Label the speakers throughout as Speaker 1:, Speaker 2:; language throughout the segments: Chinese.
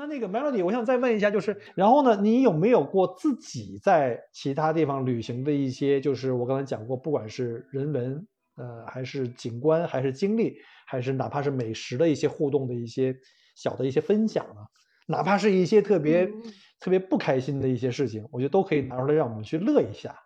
Speaker 1: 那那个 Melody，我想再问一下，就是然后呢，你有没有过自己在其他地方旅行的一些，就是我刚才讲过，不管是人文，呃，还是景观，还是经历，还是哪怕是美食的一些互动的一些小的一些分享呢？哪怕是一些特别特别不开心的一些事情，我觉得都可以拿出来让我们去乐一下。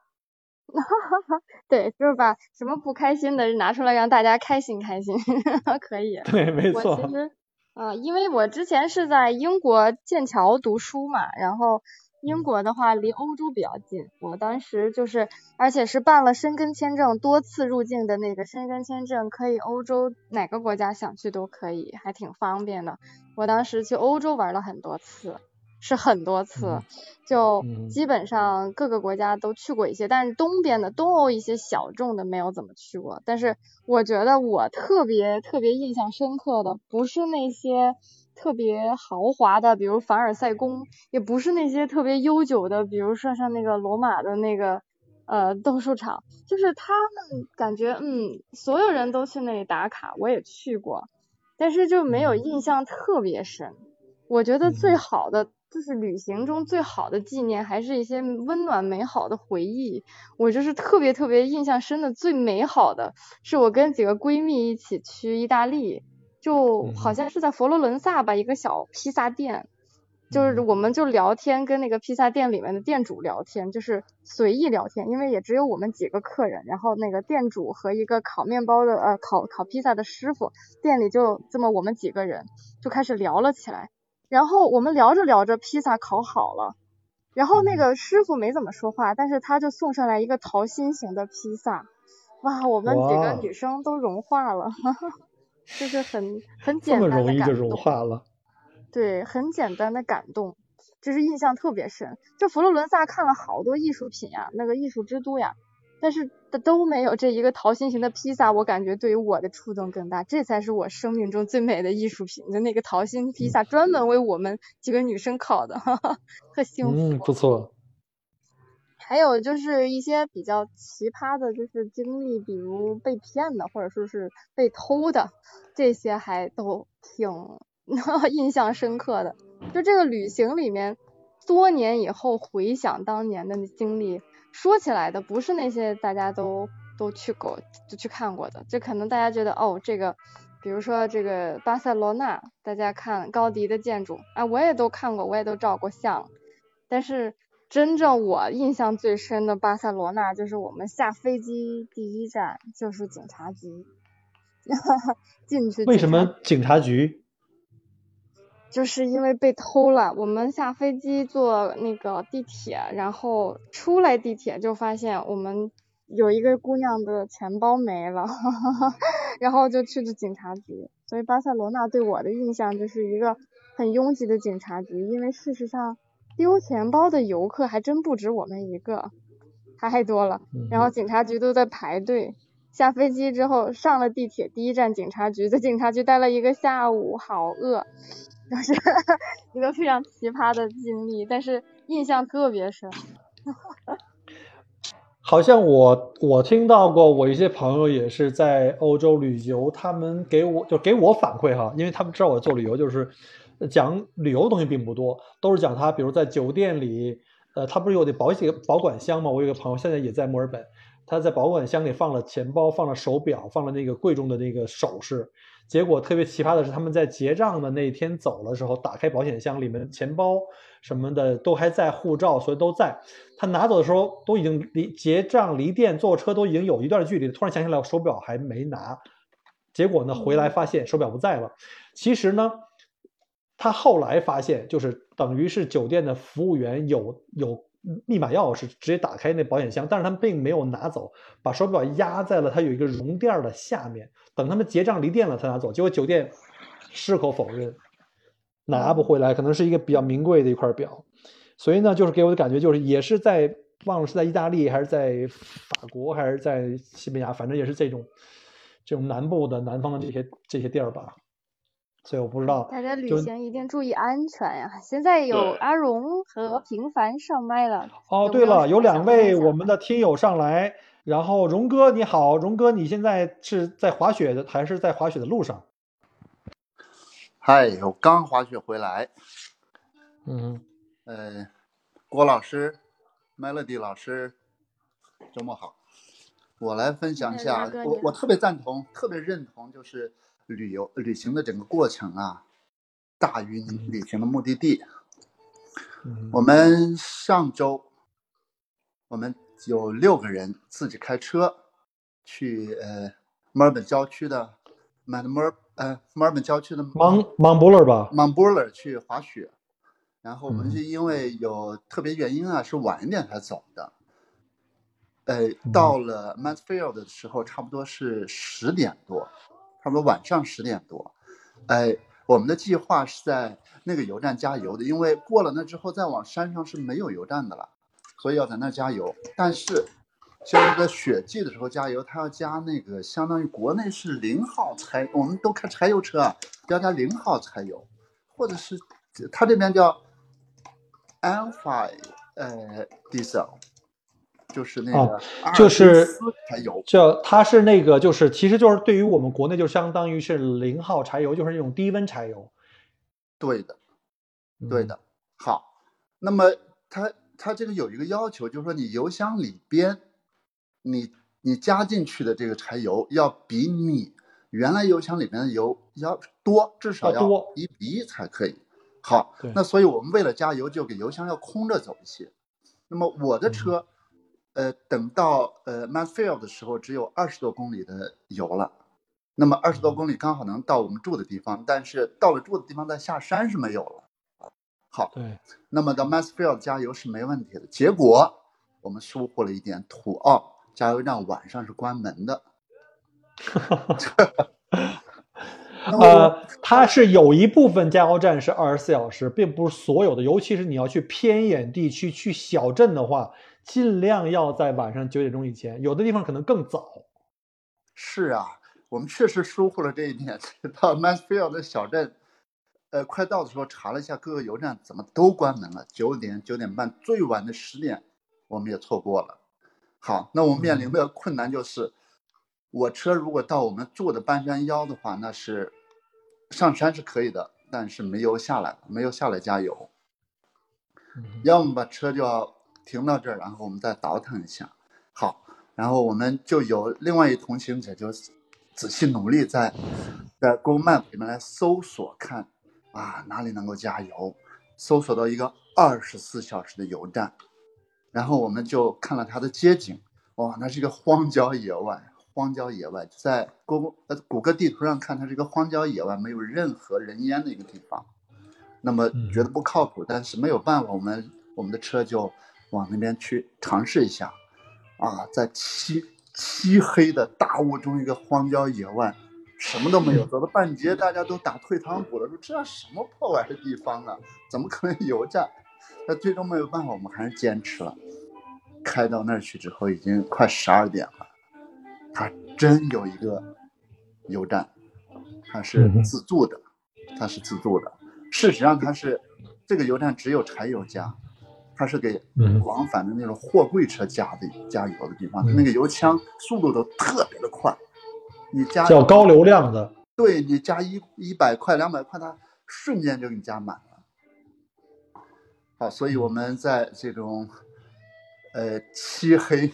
Speaker 2: 对，就是把什么不开心的拿出来让大家开心开心，可以。
Speaker 1: 对，没错。
Speaker 2: 其实。啊，因为我之前是在英国剑桥读书嘛，然后英国的话离欧洲比较近，我当时就是，而且是办了申根签证，多次入境的那个申根签证，可以欧洲哪个国家想去都可以，还挺方便的。我当时去欧洲玩了很多次。是很多次，就基本上各个国家都去过一些，但是东边的东欧一些小众的没有怎么去过。但是我觉得我特别特别印象深刻的，不是那些特别豪华的，比如凡尔赛宫，也不是那些特别悠久的，比如说像那个罗马的那个呃斗兽场，就是他们感觉嗯，所有人都去那里打卡，我也去过，但是就没有印象特别深。我觉得最好的。就是旅行中最好的纪念，还是一些温暖美好的回忆。我就是特别特别印象深的，最美好的是我跟几个闺蜜一起去意大利，就好像是在佛罗伦萨吧，一个小披萨店，就是我们就聊天，跟那个披萨店里面的店主聊天，就是随意聊天，因为也只有我们几个客人，然后那个店主和一个烤面包的呃烤烤披萨的师傅，店里就这么我们几个人就开始聊了起来。然后我们聊着聊着，披萨烤好了，然后那个师傅没怎么说话，但是他就送上来一个桃心形的披萨，哇，我们几个女生都融化了，就是很很简单的
Speaker 1: 感动。这么容易就融化了？
Speaker 2: 对，很简单的感动，就是印象特别深。就佛罗伦萨看了好多艺术品呀，那个艺术之都呀。但是都没有这一个桃心形的披萨，我感觉对于我的触动更大，这才是我生命中最美的艺术品的那个桃心披萨，专门为我们几个女生烤的，哈哈，特幸福。
Speaker 1: 嗯，不错。
Speaker 2: 还有就是一些比较奇葩的，就是经历，比如被骗的，或者说是被偷的，这些还都挺 印象深刻的。就这个旅行里面，多年以后回想当年的经历。说起来的不是那些大家都都去过、就去看过的，就可能大家觉得哦，这个，比如说这个巴塞罗那，大家看高迪的建筑，啊，我也都看过，我也都照过相。但是真正我印象最深的巴塞罗那，就是我们下飞机第一站就是警察局，进去。
Speaker 1: 为什么警察局？
Speaker 2: 就是因为被偷了，我们下飞机坐那个地铁，然后出来地铁就发现我们有一个姑娘的钱包没了，然后就去了警察局。所以巴塞罗那对我的印象就是一个很拥挤的警察局，因为事实上丢钱包的游客还真不止我们一个，太多了。然后警察局都在排队。下飞机之后上了地铁，第一站警察局，在警察局待了一个下午，好饿。就是 一个非常奇葩的经历，但是印象特别深。
Speaker 1: 好像我我听到过，我一些朋友也是在欧洲旅游，他们给我就给我反馈哈，因为他们知道我做旅游，就是讲旅游东西并不多，都是讲他比如在酒店里，呃，他不是有的保险保管箱吗？我有个朋友现在也在墨尔本，他在保管箱里放了钱包，放了手表，放了那个贵重的那个首饰。结果特别奇葩的是，他们在结账的那一天走的时候，打开保险箱，里面钱包什么的都还在，护照所以都在。他拿走的时候，都已经离结账离店坐车都已经有一段距离了。突然想起来，手表还没拿。结果呢，回来发现手表不在了。其实呢，他后来发现，就是等于是酒店的服务员有有。密码钥匙直接打开那保险箱，但是他们并没有拿走，把手表压在了它有一个绒垫的下面，等他们结账离店了才拿走。结果酒店矢口否认，拿不回来，可能是一个比较名贵的一块表。所以呢，就是给我的感觉就是，也是在忘了是在意大利还是在法国还是在西班牙，反正也是这种这种南部的南方的这些这些地儿吧。所以我不知道，
Speaker 2: 大家旅行一定注意安全呀！现在有阿荣和平凡上麦了。
Speaker 1: 哦，对了，有两位我们的听友上来，然后荣哥你好，荣哥你现在是在滑雪的还是在滑雪的路上？
Speaker 3: 嗨，我刚滑雪回来。
Speaker 1: 嗯
Speaker 3: 呃，郭老师，Melody 老师，周末好。我来分享一下，我我特别赞同，特别认同，就是旅游旅行的整个过程啊，大于你旅行的目的地。我们上周，我们有六个人自己开车去呃墨尔本郊区的 Mount Mer 呃墨尔本郊区的
Speaker 1: Mount Mount Buller 吧
Speaker 3: ，Mount Buller 去滑雪。然后我们是因为有特别原因啊，是晚一点才走的。呃，到了 Mansfield 的时候，差不多是十点多，差不多晚上十点多。哎，我们的计划是在那个油站加油的，因为过了那之后再往山上是没有油站的了，所以要在那加油。但是，像在雪季的时候加油，它要加那个相当于国内是零号柴，我们都开柴油车啊，要加零号柴油，或者是它这边叫。Alpha，呃，Diesel，就是那个，
Speaker 1: 就是
Speaker 3: 柴油，
Speaker 1: 叫它是那个，就是其实就是对于我们国内就相当于是零号柴油，就是那种低温柴油。
Speaker 3: 对的，对的。好，那么它它这个有一个要求，就是说你油箱里边，你你加进去的这个柴油要比你原来油箱里面的油要多，至少要一比一才可以。好，那所以我们为了加油，就给油箱要空着走一些。那么我的车，呃，等到呃 Mansfield 的时候，只有二十多公里的油了。那么二十多公里刚好能到我们住的地方，但是到了住的地方再下山是没有了。好，
Speaker 1: 对。
Speaker 3: 那么到 Mansfield 加油是没问题的。结果我们疏忽了一点，土澳加油站晚上是关门的。
Speaker 1: 呃，它是有一部分加油站是二十四小时，并不是所有的。尤其是你要去偏远地区、去小镇的话，尽量要在晚上九点钟以前。有的地方可能更早。
Speaker 3: 是啊，我们确实疏忽了这一点。到 Mansfield 的小镇，呃，快到的时候查了一下各个油站，怎么都关门了。九点、九点半，最晚的十点，我们也错过了。好，那我们面临的困难就是。我车如果到我们住的半山腰的话，那是上山是可以的，但是没油下来，没有下来加油。要么把车就要停到这儿，然后我们再倒腾一下。好，然后我们就有另外一同行者就仔细努力在在 Google Map 里面来搜索看啊哪里能够加油，搜索到一个二十四小时的油站，然后我们就看了它的街景，哇，那是一个荒郊野外。荒郊野外，在谷呃谷歌地图上看，它是一个荒郊野外，没有任何人烟的一个地方。那么觉得不靠谱，但是没有办法，我们我们的车就往那边去尝试一下。啊，在漆漆黑的大雾中，一个荒郊野外，什么都没有。走了半截，大家都打退堂鼓了，说这什么破玩意的地方啊？怎么可能油站？那最终没有办法，我们还是坚持了。开到那儿去之后，已经快十二点了。它真有一个油站，它是自助的，它是自助的。事实上，它是这个油站只有柴油加，它是给往返的那种货柜车加的加油的地方。它那个油枪速度都特别的快，你加
Speaker 1: 叫高流量的，
Speaker 3: 对你加一一百块两百块，它瞬间就给你加满了。好，所以我们在这种呃漆黑。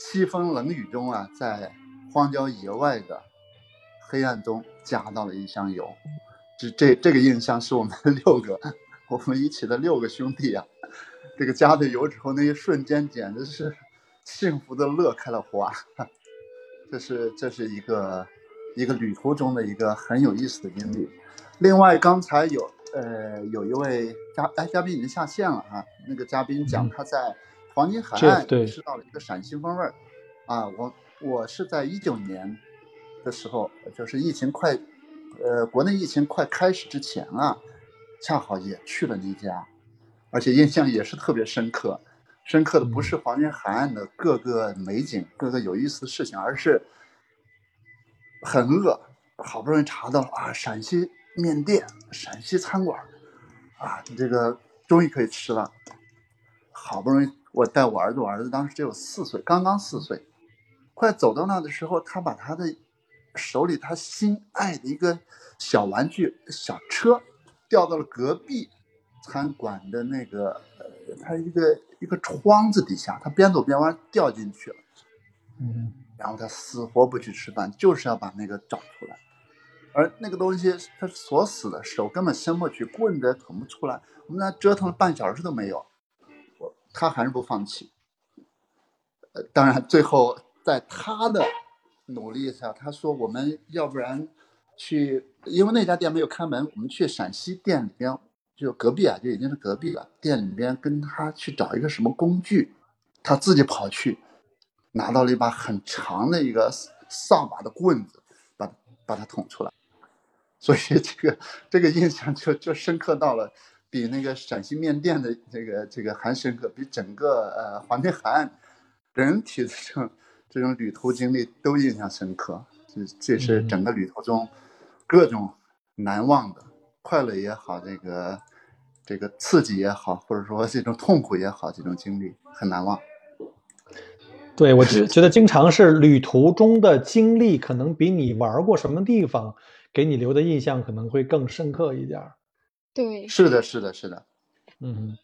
Speaker 3: 凄风冷雨中啊，在荒郊野外的黑暗中加到了一箱油，这这这个印象是我们六个，我们一起的六个兄弟啊，这个加的油之后那一瞬间简直是幸福的乐开了花，这是这是一个一个旅途中的一个很有意思的经历。另外刚才有呃有一位嘉哎嘉宾已经下线了啊，那个嘉宾讲他在。黄金海岸吃到了一个陕西风味儿，啊，我我是在一九年的时候，就是疫情快，呃，国内疫情快开始之前啊，恰好也去了那家，而且印象也是特别深刻。深刻的不是黄金海岸的各个美景、各个有意思的事情，而是很饿，好不容易查到啊，陕西面店、陕西餐馆，啊，你这个终于可以吃了，好不容易。我带我儿子，我儿子当时只有四岁，刚刚四岁，快走到那的时候，他把他的手里他心爱的一个小玩具小车掉到了隔壁餐馆的那个呃，它一个一个窗子底下，他边走边玩掉进去了，
Speaker 1: 嗯
Speaker 3: 然后他死活不去吃饭，就是要把那个找出来。而那个东西它锁死的，手根本伸不去，棍子也捅不出来。我们那折腾了半小时都没有，我他还是不放弃。呃，当然最后在他的努力下，他说我们要不然去，因为那家店没有开门，我们去陕西店里边，就隔壁啊，就已经是隔壁了。店里边跟他去找一个什么工具，他自己跑去拿到了一把很长的一个扫把的棍子，把把它捅出来。所以这个这个印象就就深刻到了，比那个陕西面店的这个这个还深刻，比整个呃黄天海岸人体的这种这种旅途经历都印象深刻。这这是整个旅途中各种难忘的快乐也好，这个这个刺激也好，或者说这种痛苦也好，这种经历很难忘。
Speaker 1: 对，我觉觉得经常是旅途中的经历，可能比你玩过什么地方给你留的印象可能会更深刻一点儿。
Speaker 2: 对，
Speaker 3: 是的，是的，是的。
Speaker 1: 嗯，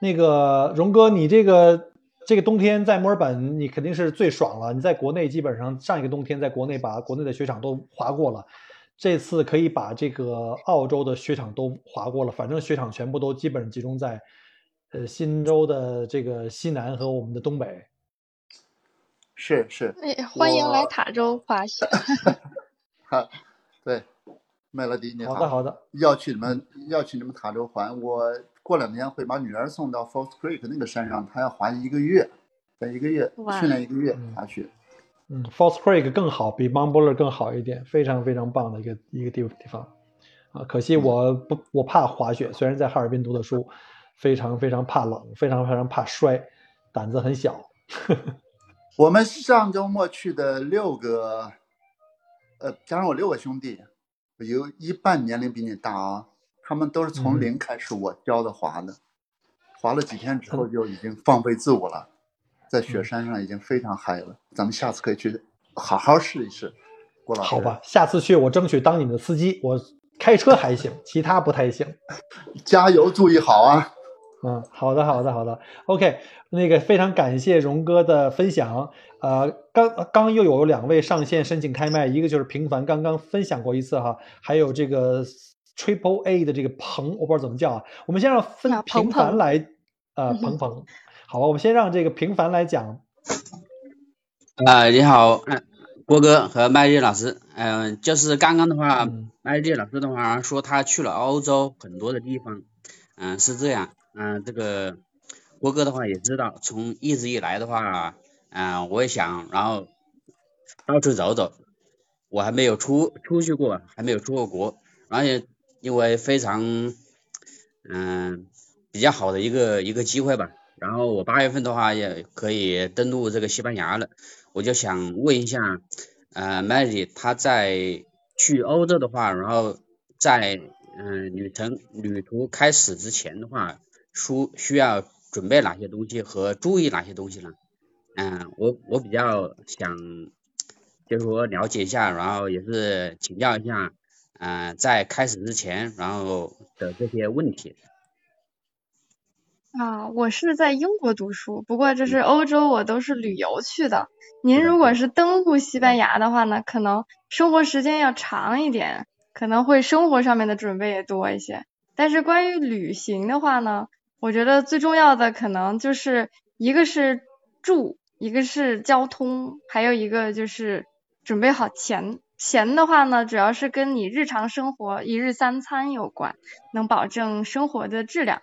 Speaker 1: 那个荣哥，你这个这个冬天在墨尔本，你肯定是最爽了。你在国内基本上上一个冬天在国内把国内的雪场都滑过了，这次可以把这个澳洲的雪场都滑过了。反正雪场全部都基本集中在呃新州的这个西南和我们的东北。
Speaker 3: 是是，
Speaker 2: 哎，欢迎来塔州滑雪。
Speaker 3: 哈，对，麦乐迪你
Speaker 1: 好好的好的，
Speaker 3: 要去你们要去你们塔州环，我过两天会把女儿送到 Falls Creek 那个山上，她要滑一个月，在一个月
Speaker 2: 哇
Speaker 3: 训练一个月
Speaker 1: 嗯
Speaker 3: 滑雪。
Speaker 1: 嗯，Falls Creek 更好，比 Mount Buller 更好一点，非常非常棒的一个一个地地方。啊，可惜我不我怕滑雪，虽然在哈尔滨读的书，非常非常怕冷，非常非常怕摔，胆子很小。
Speaker 3: 我们上周末去的六个，呃，加上我六个兄弟，有一半年龄比你大啊，他们都是从
Speaker 1: 嗯
Speaker 3: 零开始我教的滑的，滑了几天之后就已经放飞自我了，在雪山上已经非常嗨了。咱们下次可以去好好试一试，郭老师。
Speaker 1: 好吧，下次去我争取当你们的司机，我开车还行，其他不太行。
Speaker 3: 加油，注意好啊！
Speaker 1: 嗯，好的，好的，好的。OK，那个非常感谢荣哥的分享。呃，刚刚又有两位上线申请开麦，一个就是平凡，刚刚分享过一次哈，还有这个 Triple A 的这个鹏，我不知道怎么叫啊。我们先让分平凡来，呃，鹏鹏，好吧，我们先让这个平凡来讲。
Speaker 4: 啊、你好，嗯、郭哥和麦丽老师，嗯、就是刚刚的话，
Speaker 1: 嗯。
Speaker 4: 麦丽老师的话说他去了欧洲很多的地方，嗯、是这样，嗯、这个郭哥的话也知道，从一直以来的话，嗯、我也想，然后到处走走，我还没有出出去过，还没有出过国，而且因为非常，嗯、比较好的一个一个机会吧，然后我八月份的话也可以登陆这个西班牙了。我就想问一下，呃，Maggie 她在去欧洲的话，然后在嗯、旅程旅途开始之前的话，需需要准备哪些东西和注意哪些东西呢？嗯、我我比较想就是说了解一下，然后也是请教一下，嗯、在开始之前，然后的这些问题。
Speaker 2: 啊，我是在英国读书，不过这是欧洲，我都是旅游去的。您如果是登陆西班牙的话呢，可能生活时间要长一点，可能会生活上面的准备也多一些。但是关于旅行的话呢，我觉得最重要的可能就是一个是住，一个是交通，还有一个就是准备好钱。钱的话呢，主要是跟你日常生活一日三餐有关，能保证生活的质量。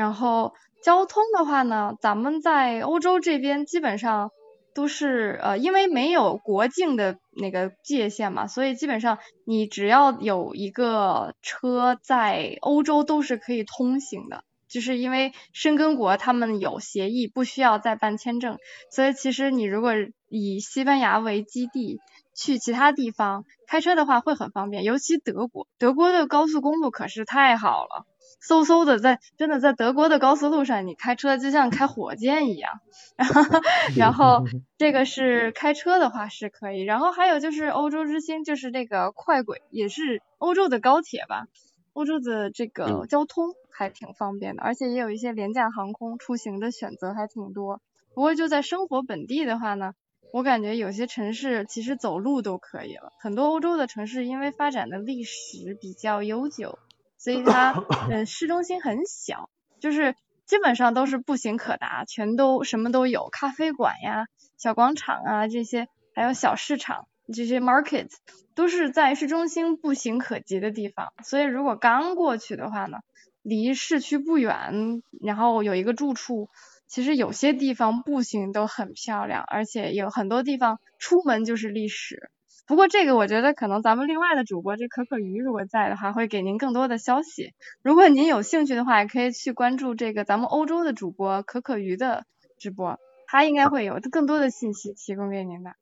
Speaker 2: 然后交通的话呢，咱们在欧洲这边基本上都是呃，因为没有国境的那个界限嘛，所以基本上你只要有一个车在欧洲都是可以通行的。就是因为申根国他们有协议，不需要再办签证，所以其实你如果以西班牙为基地去其他地方开车的话会很方便，尤其德国，德国的高速公路可是太好了。嗖嗖的在真的在德国的高速路上，你开车就像开火箭一样。然后这个是开车的话是可以，然后还有就是欧洲之星，就是那个快轨，也是欧洲的高铁吧。欧洲的这个
Speaker 4: 嗯
Speaker 2: 交通还挺方便的，而且也有一些廉价航空出行的选择还挺多。不过就在生活本地的话呢，我感觉有些城市其实走路都可以了。很多欧洲的城市因为发展的历史比较悠久，所以它呃市中心很小，就是基本上都是步行可达，全都什么都有，咖啡馆呀、小广场啊这些，还有小市场这些 market 都是在市中心步行可及的地方。所以如果刚过去的话呢，离市区不远，然后有一个住处，其实有些地方步行都很漂亮，而且有很多地方出门就是历史。不过这个我觉得可能咱们另外的主播这可可鱼如果在的话，会给您更多的消息。如果您有兴趣的话，也可以去关注这个咱们欧洲的主播可可鱼的直播，他应该会有更多的信息提供给您的。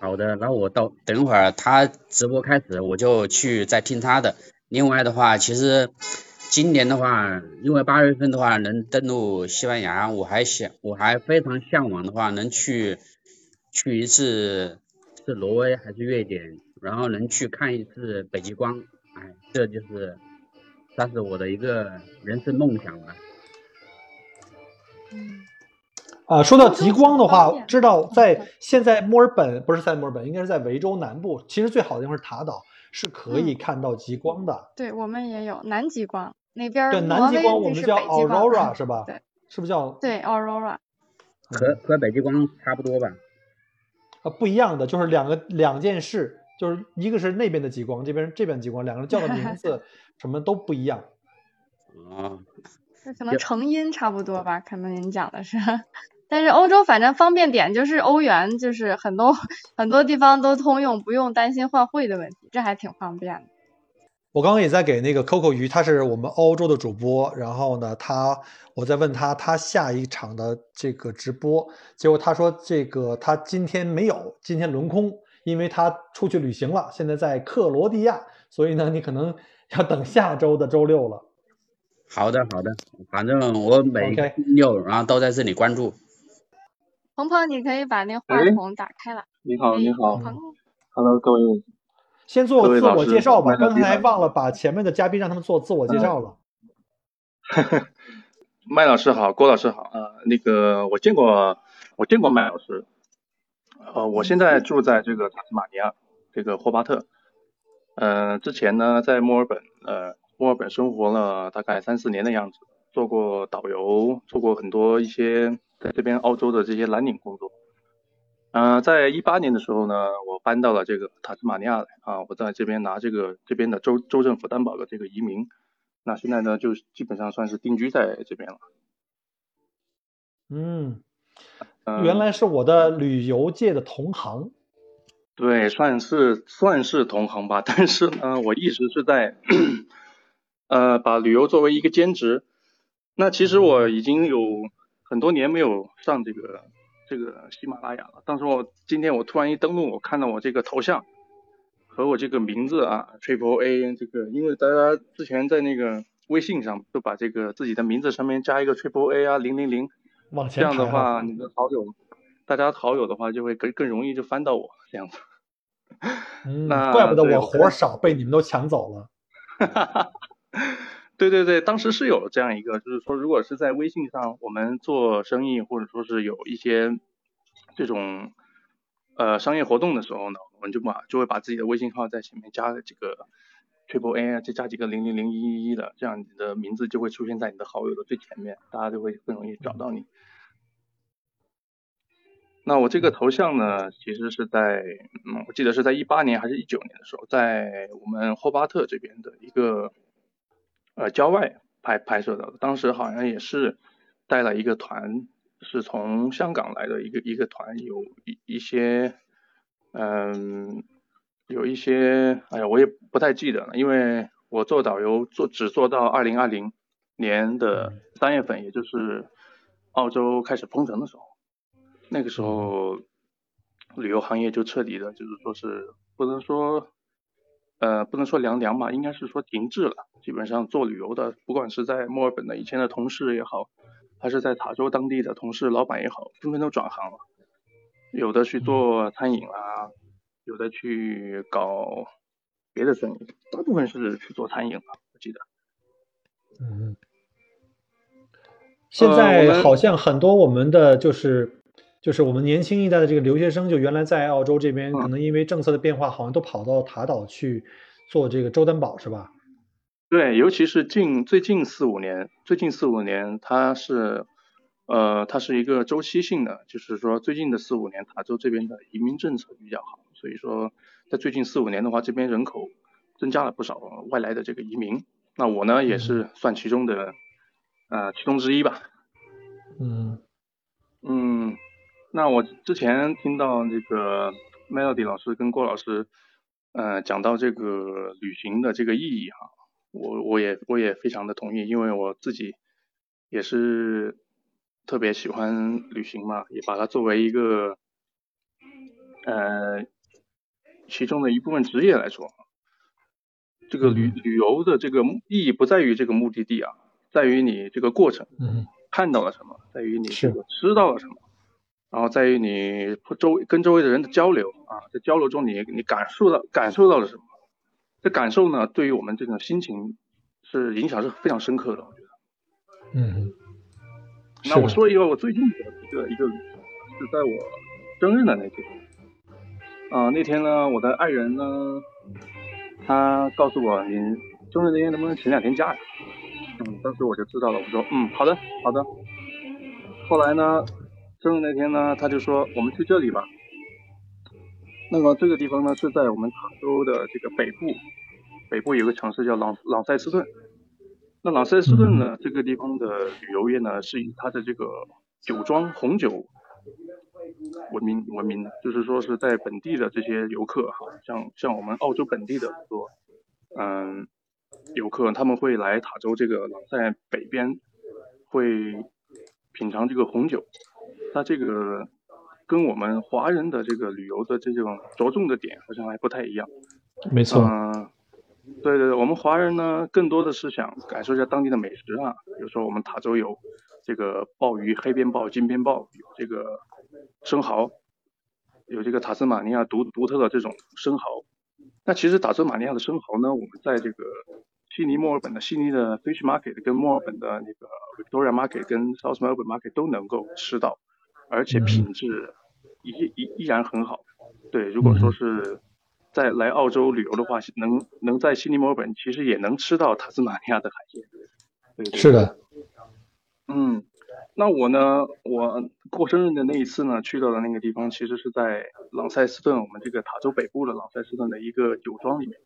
Speaker 4: 好的，那我到等会儿他直播开始，我就去再听他的。另外的话，其实今年的话，因为八月份的话能登陆西班牙，我还想，我还非常向往的话，能去去一次是挪威还是瑞典，然后能去看一次北极光，哎，这就是算是我的一个人生梦想了。
Speaker 2: 嗯，
Speaker 1: 啊，说到极光的话，知道在
Speaker 2: 嗯
Speaker 1: 现在墨尔本不是在墨尔本，应该是在维州南部。其实最好的地方是塔岛，是可以
Speaker 2: 嗯
Speaker 1: 看到极光的。
Speaker 2: 对我们也有南极光那边儿
Speaker 1: 对，南极光我们叫 aurora 是吧？
Speaker 2: 对，
Speaker 1: 是不是叫？
Speaker 2: 对 aurora。
Speaker 4: 和和北极光差不多吧？
Speaker 1: 啊，不一样的，就是两个两件事，就是一个是那边的极光，这边这边极光，两个人叫的名字 什么都不一样。
Speaker 4: 啊，
Speaker 2: 那可能成因差不多吧，可能您讲的是。但是欧洲反正方便点就是欧元，就是很多很多地方都通用，不用担心换汇的问题，这还挺方便的。
Speaker 1: 我刚刚也在给那个 Coco 鱼，他是我们欧洲的主播，然后呢，他我在问他他下一场的这个直播，结果他说这个他今天没有，今天轮空，因为他出去旅行了，现在在克罗地亚，所以呢，你可能 要等下周的周六了。
Speaker 4: 好的好的，反正我每周六然后都在这里关注。
Speaker 2: 鹏鹏，你可以把那话
Speaker 5: 哎
Speaker 2: 筒打开了。
Speaker 5: 你好，
Speaker 2: 哎
Speaker 5: 你好
Speaker 2: 鹏鹏
Speaker 5: ，，Hello，各位，
Speaker 1: 先做
Speaker 5: 个自
Speaker 1: 我介绍吧，刚才忘了把前面的嘉宾让他们做自我介绍了。
Speaker 5: 麦老师好，郭老师好，呃，那个我见过，我见过麦老师，呃，我现在住在这个塔斯马尼亚，这个霍巴特，呃，之前呢在墨尔本，呃，墨尔本生活了大概三四年的样子，做过导游，做过很多一些在这边澳洲的这些蓝领工作。呃，在一八年的时候呢，我搬到了这个塔斯马尼亚来啊，我在这边拿这个这边的州州政府担保的这个移民，那现在呢就基本上算是定居在这边了。
Speaker 1: 嗯，
Speaker 5: 嗯、
Speaker 1: 原来是我的旅游界的同行。
Speaker 5: 对，算是算是同行吧，但是呢，我一直是在呃把旅游作为一个兼职。那其实我已经有很多年没有上这个这个喜马拉雅了。当时我今天我突然一登录，我看到我这个头像和我这个名字啊，Triple A 这个，因为大家之前在那个微信上都把这个自己的名字上面加一个 Triple A 啊，零零零，这样的话，
Speaker 1: 哈
Speaker 5: 你的好友，大家好友的话就会更更容易就翻到我这样子。
Speaker 1: 嗯，
Speaker 5: 那
Speaker 1: 怪不得我活少，被你们都抢走了。
Speaker 5: 对对对，当时是有这样一个，就是说，如果是在微信上我们做生意，或者说是有一些这种呃商业活动的时候呢，我们就把就会把自己的微信号在前面加几个 triple A 啊，再加几个零零零一一一的，这样你的名字就会出现在你的好友的最前面，大家就会更容易找到你。那我这个头像呢，其实是在，嗯，我记得是在一八年还是一九年的时候，在我们霍巴特这边的一个呃郊外拍拍摄到的。当时好像也是带了一个团，是从香港来的一个一个团，有一一些，嗯，有一些，哎呀，我也不太记得了，因为我做导游做只做到二零二零年的三月份，也就是澳洲开始封城的时候。那个时候，旅游行业就彻底的，就是说是不能说，呃，不能说凉凉吧，应该是说停滞了。基本上做旅游的，不管是在墨尔本的以前的同事也好，还是在塔州当地的同事、老板也好，纷纷都转行了。有的去做餐饮啦，有的去搞别的生意，大部分是去做餐饮了。我记得。
Speaker 1: 嗯，现在好像很多我们的就是就是我们年轻一代的这个留学生，就原来在澳洲这边，可能因为政策的变化，好像都跑到塔岛去做这个州担保，是吧？
Speaker 5: 对，尤其是近最近四五年，最近四五年，它是呃，它是一个周期性的，就是说最近的四五年，塔州这边的移民政策比较好，所以说在最近四五年的话，这边人口增加了不少外来的这个移民。那我呢也是算其中的，呃，其中之一吧。
Speaker 1: 嗯
Speaker 5: 嗯，那我之前听到这个 Melody 老师跟郭老师，呃，讲到这个旅行的这个意义哈，我我也我也非常的同意，因为我自己也是特别喜欢旅行嘛，也把它作为一个呃其中的一部分职业来说。这个旅旅游的这个意义不在于这个目的地啊，在于你这个过程，
Speaker 1: 嗯，
Speaker 5: 看到了什么，在于你这个吃到了什么，然后在于你周跟周围的人的交流啊，在交流中你你感受到感受到了什么，这感受呢，对于我们这种心情是影响是非常深刻的，我觉
Speaker 1: 得，嗯，
Speaker 5: 那我说一个我最近的一个一个是在我生日的那天，啊，那天呢，我的爱人呢。他告诉我，你生日那天能不能请两天假呀？嗯，当时我就知道了，我说，嗯，好的，好的。后来呢，生日那天呢，他就说，我们去这里吧。那么这个地方呢，是在我们塔州的这个北部，北部有个城市叫朗朗塞斯顿。那朗塞斯顿呢，这个地方的旅游业呢，是以它的这个酒庄红酒。闻名闻名的，就是说是在本地的这些游客哈，像像我们澳洲本地的很多嗯游客，他们会来塔州这个朗塞北边，会品尝这个红酒。它这个跟我们华人的这个旅游的这种着重的点好像还不太一样。
Speaker 1: 没错。
Speaker 5: 嗯，对对对，我们华人呢更多的是想感受一下当地的美食啊，比如说我们塔州有这个鲍鱼、黑边鲍、金边鲍，有这个。生蚝有这个塔斯马尼亚独独特的这种生蚝，那其实塔斯马尼亚的生蚝呢，我们在这个悉尼、墨尔本的悉尼的 Fish Market 跟墨尔本的那个 Victoria Market 跟 South Melbourne Market 都能够吃到，而且品质依依依然很好。对，如果说是在来澳洲旅游的话，能能在悉尼、墨尔本其实也能吃到塔斯马尼亚的海鲜。对
Speaker 1: 是的。
Speaker 5: 嗯。那我呢？我过生日的那一次呢，去到的那个地方，其实是在朗塞斯顿，我们这个塔州北部的朗塞斯顿的一个酒庄里面。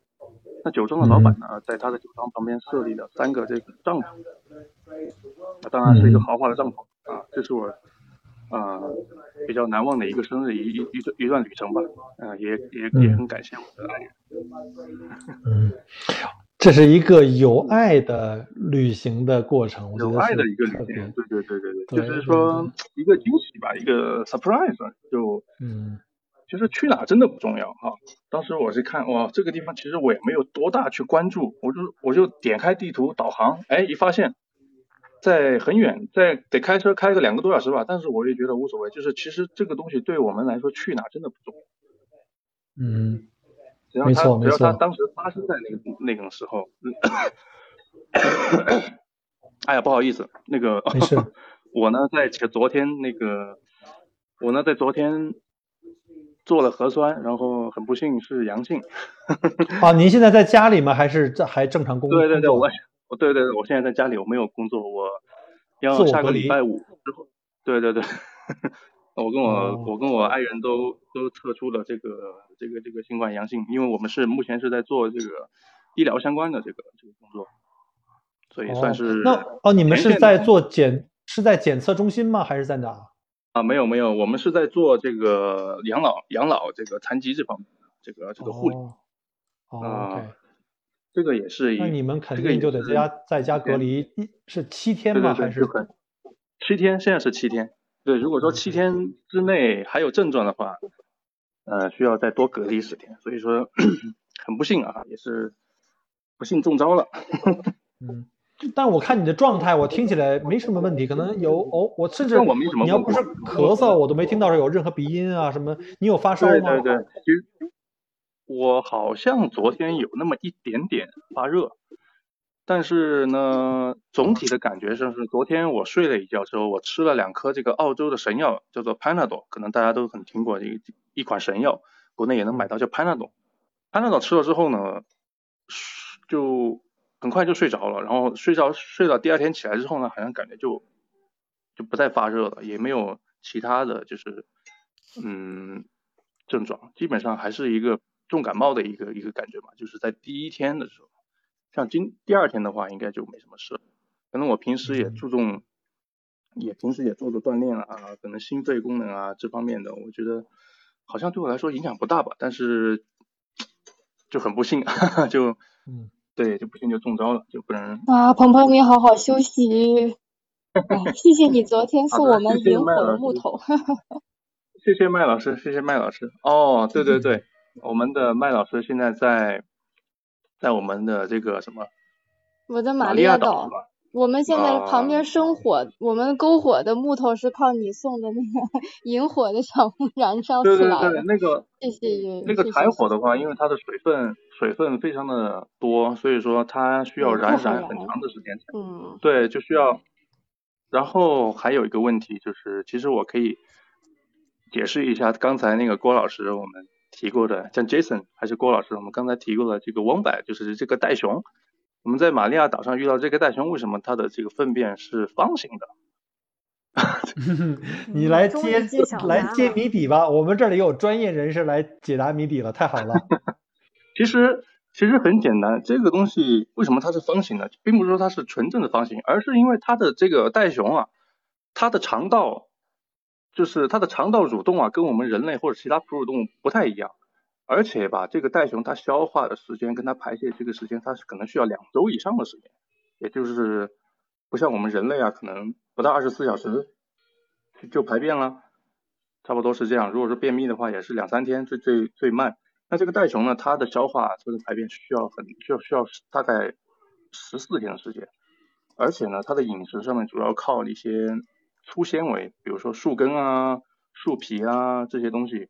Speaker 5: 那酒庄的老板呢，在他的酒庄旁边设立了三个这个帐篷，那当然是一个豪华的帐篷啊。这是我啊比较难忘的一个生日一一一段一段旅程吧。嗯，也也也很感谢我的爱人。
Speaker 1: 嗯。这是一个有爱的旅行的过程，
Speaker 5: 有爱的一个旅行，对对对对对，就是说一个惊喜吧，一个 surprise，就
Speaker 1: 嗯，
Speaker 5: 其实去哪真的不重要哈。当时我是看哇，这个地方其实我也没有多大去关注，我就我就点开地图导航，哎，一发现，在很远，在得开车开个两个多小时吧，但是我也觉得无所谓，就是其实这个东西对我们来说去哪真的不重
Speaker 1: 要，嗯。
Speaker 5: 只要他只要他当时发生在那个那个时候，哎呀不好意思，那个
Speaker 1: 没事，
Speaker 5: 我呢在前昨天那个我呢在昨天做了核酸，然后很不幸是阳性。
Speaker 1: 啊，您现在在家里吗？还是在还正常工作？
Speaker 5: 对对对，我我对对对，我现在在家里，我没有工作，我要下个礼拜五之后，对对对。我跟我我跟我爱人都都测出了这个这个这个新冠阳性，因为我们是目前是在做这个医疗相关的这个这个工作，所以算是
Speaker 1: 那哦，你们是在做检是在检测中心吗？还是在哪？
Speaker 5: 啊，没有没有，我们是在做这个养老养老这个残疾这方面的这个这个护理。
Speaker 1: 哦，
Speaker 5: 这个也是。
Speaker 1: 那你们肯定就得在家在家隔离，一是七天吗？还是？
Speaker 5: 七天，现在是七天。对，如果说七天之内还有症状的话，呃，需要再多隔离十天。所以说很不幸啊，也是不幸中招了。
Speaker 1: 嗯，但我看你的状态，我听起来没什么问题，可能有哦，我甚至你要不是咳嗽，我都没听到有任何鼻音啊什么。你有发烧
Speaker 5: 吗？对对对，其实我好像昨天有那么一点点发热。但是呢，总体的感觉就是，昨天我睡了一觉之后，我吃了两颗这个澳洲的神药，叫做 Panadol，可能大家都很听过一一款神药，国内也能买到，叫 Panadol。Panadol 吃了之后呢，就很快就睡着了，然后睡着睡到第二天起来之后呢，好像感觉就就不再发热了，也没有其他的就是嗯症状，基本上还是一个重感冒的一个一个感觉嘛，就是在第一天的时候。像今第二天的话，应该就没什么事。可能我平时也注重，也平时也做做锻炼了啊，可能心肺功能啊这方面的，我觉得好像对我来说影响不大吧。但是就很不幸，就嗯，对，就不幸就中招了，就不能
Speaker 2: 啊，鹏鹏你好好休息，谢谢你昨天送我们萤火的木头，
Speaker 5: 谢谢麦老师，谢谢麦老师。哦，对对对，我们的麦老师现在在。在我们的这个什么，
Speaker 2: 我的玛利亚岛，我们现在旁边生火，我们篝火的木头是靠你送的那个 引火的小木燃烧起来
Speaker 5: 的。对对对，那个
Speaker 2: 谢谢。
Speaker 5: 那个柴火的话，因为它的水分水分非常的多，所以说它需要燃燃很长的时间。
Speaker 2: 嗯。
Speaker 5: 对，就需要。然后还有一个问题就是，其实我可以解释一下刚才那个郭老师我们。提过的，像 Jason 还是郭老师，我们刚才提过的这个 Wombat，就是这个袋熊。我们在玛利亚岛上遇到这个袋熊，为什么它的这个粪便是方形的？
Speaker 1: 你来揭来揭谜底吧，我们这里有专业人士来解答谜底了，太好了。
Speaker 5: 其实其实很简单，这个东西为什么它是方形的，并不是说它是纯正的方形，而是因为它的这个袋熊啊，它的肠道。就是它的肠道蠕动啊，跟我们人类或者其他哺乳动物不太一样，而且吧，这个袋熊它消化的时间跟它排泄这个时间，它是可能需要两周以上的时间，也就是不像我们人类啊，可能不到二十四小时就排便了，差不多是这样。如果说便秘的话，也是两三天最最最慢。那这个袋熊呢，它的消化或者排便需要很需要需要大概十四天的时间，而且呢，它的饮食上面主要靠一些。粗纤维，比如说树根啊、树皮啊这些东西，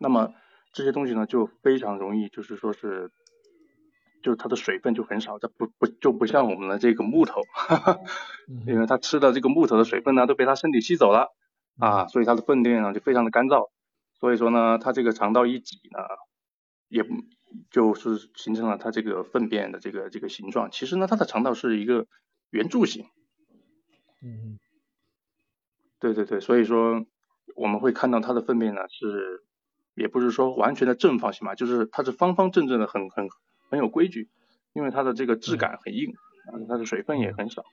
Speaker 5: 那么这些东西呢就非常容易，就是说是，就是它的水分就很少，它不不就不像我们的这个木头，哈哈，因为它吃的这个木头的水分呢都被它身体吸走了啊，所以它的粪便呢就非常的干燥，所以说呢它这个肠道一挤呢，也就是形成了它这个粪便的这个这个形状。其实呢它的肠道是一个圆柱形，
Speaker 1: 嗯。
Speaker 5: 对对对，所以说我们会看到它的粪便呢是，也不是说完全的正方形嘛，就是它是方方正正的，很很很有规矩，因为它的这个质感很硬，它的水分也很少，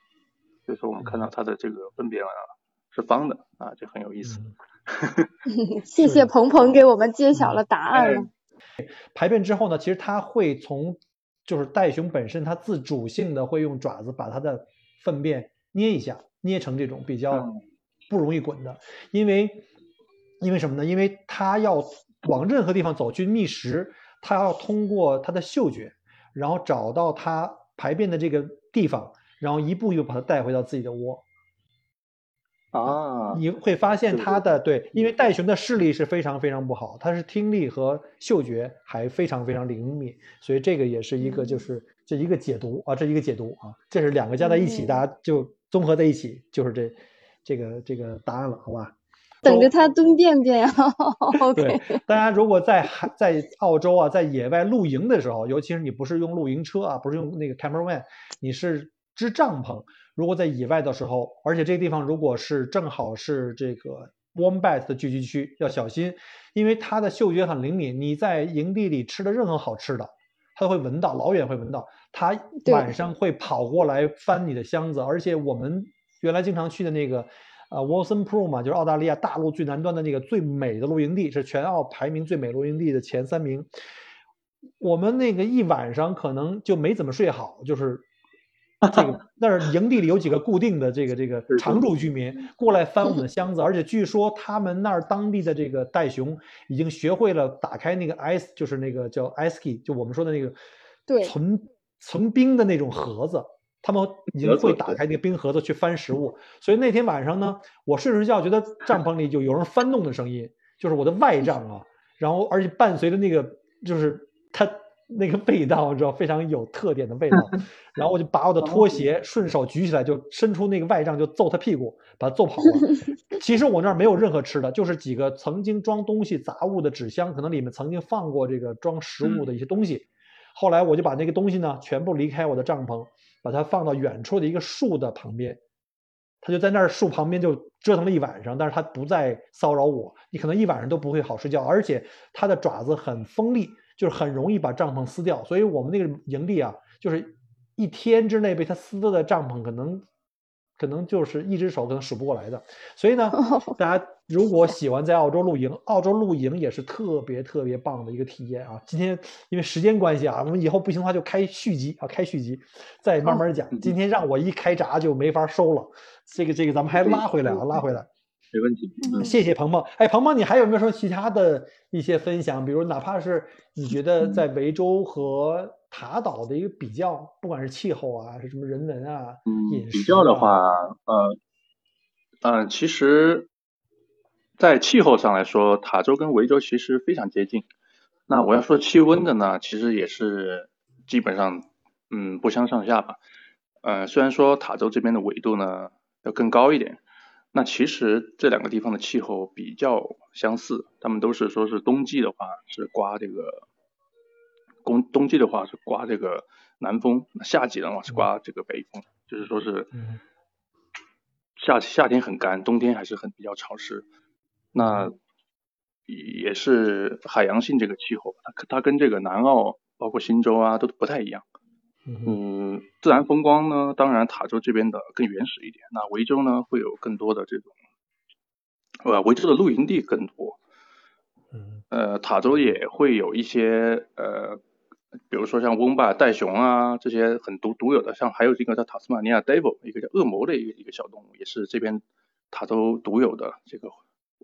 Speaker 5: 所以说我们看到它的这个粪便啊是方的啊，就很有意思。
Speaker 2: 谢谢鹏鹏给我们揭晓了答案。
Speaker 1: 排便之后呢，其实它会从就是袋熊本身它自主性的会用爪子把它的粪便捏一下，捏成这种比较。不容易滚的，因为因为什么呢？因为它要往任何地方走去觅食，它要通过它的嗅觉，然后找到它排便的这个地方，然后一步一步把它带回到自己的窝。
Speaker 5: 啊，
Speaker 1: 你会发现它的对，因为袋熊的视力是非常非常不好，它是听力和嗅觉还非常非常灵敏，所以这个也是一个就是这一个解读啊，这一个解读啊，这是两个加在一起，大家就综合在一起，就是这。这个这个答案了，好吧？
Speaker 2: 等着它蹲便便呀。
Speaker 1: 对，大家如果在海在澳洲啊，在野外露营的时候，尤其是你不是用露营车啊，不是用那个 camper van，你是支帐篷。如果在野外的时候，而且这个地方如果是正好是这个 wombat 的聚集区，要小心，因为它的嗅觉很灵敏。你在营地里吃的任何好吃的，它都会闻到，老远会闻到。它晚上会跑过来翻你的箱子，而且我们。原来经常去的那个，呃，Wilson Pro 嘛，就是澳大利亚大陆最南端的那个最美的露营地，是全澳排名最美露营地的前三名。我们那个一晚上可能就没怎么睡好，就是 这个那儿营地里有几个固定的这个这个常住居民过来翻我们的箱子，而且据说他们那儿当地的这个袋熊已经学会了打开那个 ice，就是那个叫 ice key，就我们说的那个存存冰的那种盒子。他们已经会打开那个冰盒子去翻食物，所以那天晚上呢，我睡着觉觉得帐篷里就有人翻动的声音，就是我的外帐啊，然后而且伴随着那个就是它那个味道，你知道非常有特点的味道。然后我就把我的拖鞋顺手举起来，就伸出那个外帐就揍他屁股，把他揍跑了。其实我那儿没有任何吃的，就是几个曾经装东西杂物的纸箱，可能里面曾经放过这个装食物的一些东西。后来我就把那个东西呢全部离开我的帐篷，把它放到远处的一个树的旁边。他就在那儿树旁边就折腾了一晚上，但是他不再骚扰我。你可能一晚上都不会好睡觉，而且它的爪子很锋利，就是很容易把帐篷撕掉。所以我们那个营地啊，就是一天之内被它撕的帐篷，可能可能就是一只手可能数不过来的。所以呢，大家如果喜欢在澳洲露营，澳洲露营也是特别特别棒的一个体验啊。今天因为时间关系啊，我们以后不行的话就开续集啊，开续集再慢慢讲。今天让我一开闸就没法收了。这个这个，咱们还拉回来啊，拉回来，
Speaker 5: 没问题。
Speaker 1: 谢谢鹏鹏。哎，鹏鹏，你还有没有说其他的一些分享？比如哪怕是你觉得在维州和塔岛的一个比较，不管是气候啊，是什么人文啊，
Speaker 5: 嗯，
Speaker 1: 饮食
Speaker 5: 比较的话，呃，呃，其实，在气候上来说，塔州跟维州其实非常接近。那我要说气温的呢，其实也是基本上，嗯，不相上下吧。呃，虽然说塔州这边的纬度呢要更高一点，那其实这两个地方的气候比较相似，他们都是说是冬季的话是刮这个，冬冬季的话是刮这个南风，夏季的话是刮这个北风，就是说是夏夏天很干，冬天还是很比较潮湿，那也是海洋性这个气候，它它跟这个南澳包括新州啊都不太一样。嗯，自然风光呢，当然塔州这边的更原始一点。那维州呢，会有更多的这种，呃，维州的露营地更多。
Speaker 1: 嗯，
Speaker 5: 呃，塔州也会有一些呃，比如说像翁巴袋熊啊这些很独独有的，像还有这个叫塔斯马尼亚 devil 一个叫恶魔的一个一个小动物，也是这边塔州独有的这个。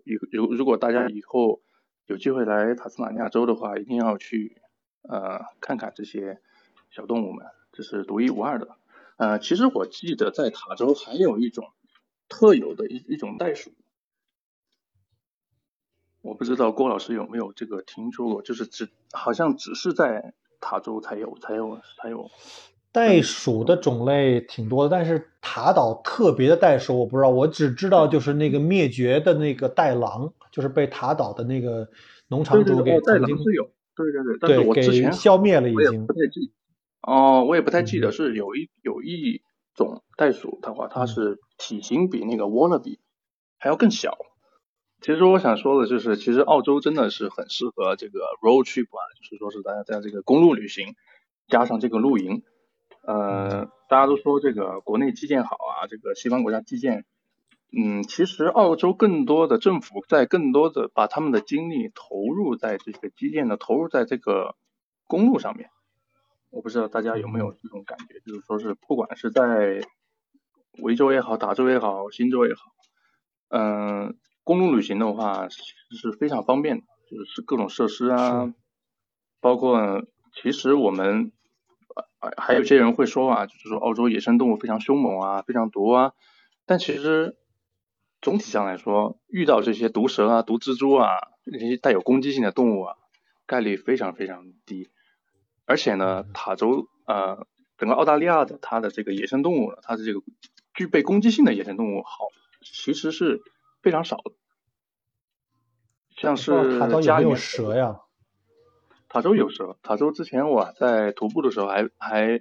Speaker 5: 如如如果大家以后有机会来塔斯马尼亚州的话，一定要去呃看看这些。小动物们，这是独一无二的。呃，其实我记得在塔州还有一种特有的一一种袋鼠，我不知道郭老师有没有这个听说过，就是只好像只是在塔州才有才有才有。
Speaker 1: 袋鼠的种类挺多的，但是塔岛特别的袋鼠我不知道，我只知道就是那个灭绝的那个袋狼，就是被塔岛的那个农场主给曾经
Speaker 5: 是有，对对对，但是我之前
Speaker 1: 消灭了已经。
Speaker 5: 不太记。哦，我也不太记得是有一有一种袋鼠的话，它是体型比那个 wallaby 还要更小。其实我想说的就是，其实澳洲真的是很适合这个 road trip 啊，就是说是大家在这个公路旅行，加上这个露营。呃，大家都说这个国内基建好啊，这个西方国家基建，嗯，其实澳洲更多的政府在更多的把他们的精力投入在这个基建的投入在这个公路上面。我不知道大家有没有这种感觉，就是说是不管是在维州也好，达州也好，新州也好，嗯，公路旅行的话是非常方便的，就是各种设施啊，包括其实我们还有些人会说啊，就是说澳洲野生动物非常凶猛啊，非常毒啊，但其实总体上来说，遇到这些毒蛇啊、毒蜘蛛啊这些带有攻击性的动物啊，概率非常非常低。而且呢，塔州呃，整个澳大利亚的它的这个野生动物，它的这个具备攻击性的野生动物，好其实是非常少的。像是家里
Speaker 1: 有蛇呀，
Speaker 5: 塔州有蛇。塔州之前我在徒步的时候，还还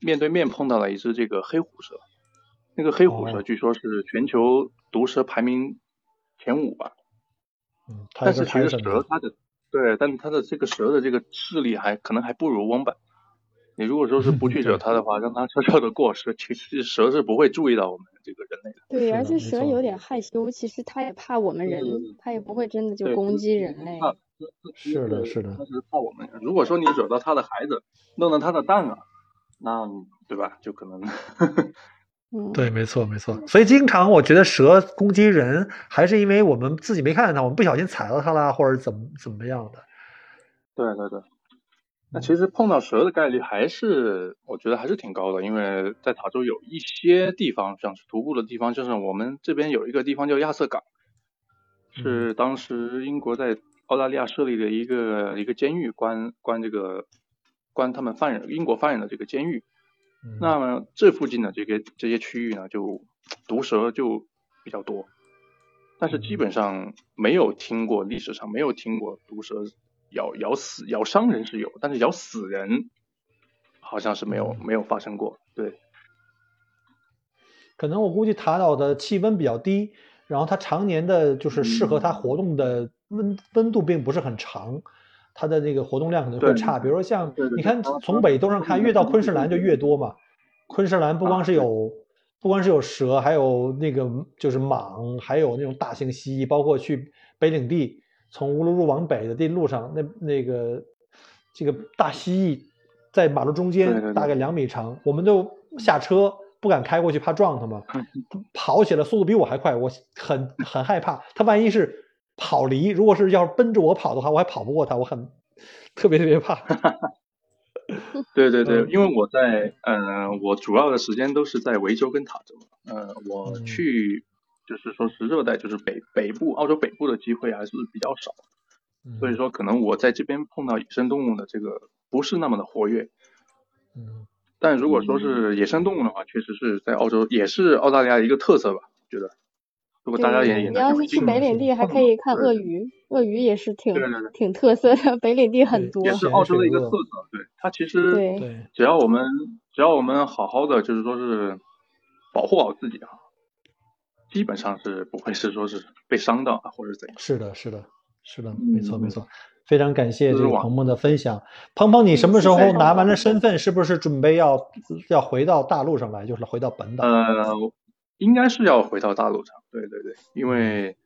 Speaker 5: 面对面碰到了一只这个黑虎蛇。那个黑虎蛇据说是全球毒蛇排名前五吧。
Speaker 1: 嗯，
Speaker 5: 但是其实蛇它的。对，但它的这个蛇的这个视力还可能还不如翁板。你如果说是不去惹 它的话，让它悄悄的过，蛇其实蛇是不会注意到我们这个人类的。
Speaker 2: 对，而且蛇有点害羞，其实它也怕我们人，它也不会真的就攻击人类。
Speaker 1: 是的，是的。
Speaker 5: 它是怕我们。如果说你惹到它的孩子，弄到它的蛋啊，那对吧？就可能。
Speaker 1: 对，没错，没错。所以经常我觉得蛇攻击人，还是因为我们自己没看见它，我们不小心踩到它了，或者怎么怎么样的。
Speaker 5: 对对对。那其实碰到蛇的概率还是，我觉得还是挺高的，因为在塔州有一些地方，像是徒步的地方，就是我们这边有一个地方叫亚瑟港，是当时英国在澳大利亚设立的一个一个监狱，关关这个关他们犯人英国犯人的这个监狱。那么这附近的这个这些区域呢，就毒蛇就比较多，但是基本上没有听过历史上没有听过毒蛇咬咬死咬伤人是有，但是咬死人好像是没有没有发生过。对，
Speaker 1: 可能我估计塔岛的气温比较低，然后它常年的就是适合它活动的温温度并不是很长，它的那个活动量可能会差。比如说像你看从北东上看，越到昆士兰就越多嘛。昆士兰不光是有不光是有蛇，还有那个就是蟒，还有那种大型蜥蜴，包括去北领地从乌鲁鲁往北的地路上，那那个这个大蜥蜴在马路中间大概两米长，我们就下车不敢开过去，怕撞它嘛。它跑起来速度比我还快，我很很害怕。它万一是跑离，如果是要是奔着我跑的话，我还跑不过它，我很特别特别怕。
Speaker 5: 对 对对，
Speaker 1: 嗯
Speaker 5: 因为我在呃，我主要的时间都是在维州跟塔州，呃，我
Speaker 1: 嗯
Speaker 5: 去就是说是热带，就是北北部澳洲北部的机会还是比较少，所以说可能我在这边碰到野生动物的这个不是那么的活跃，
Speaker 1: 嗯，
Speaker 5: 但如果说是野生动物的话，确实是在澳洲也是澳大利亚的一个特色吧，觉得。如果大家也也
Speaker 2: 你要是去北领地，还可以看鳄鱼，鳄鱼也是挺挺特色的，北领地很多。
Speaker 5: 也是澳洲的一个特色，对它其实只要我们只要我们好好的就是说是保护好自己啊，基本上是不会是说是被伤到啊或者怎样。
Speaker 1: 是的，是的，是的，
Speaker 5: 嗯
Speaker 1: 没错没错。非常感谢这个鹏鹏的分享。鹏鹏，你什么时候拿完了身份，是不是准备要要回到大陆上来，就是回到本岛？
Speaker 5: 呃，应该是要回到大陆上，对对对，因为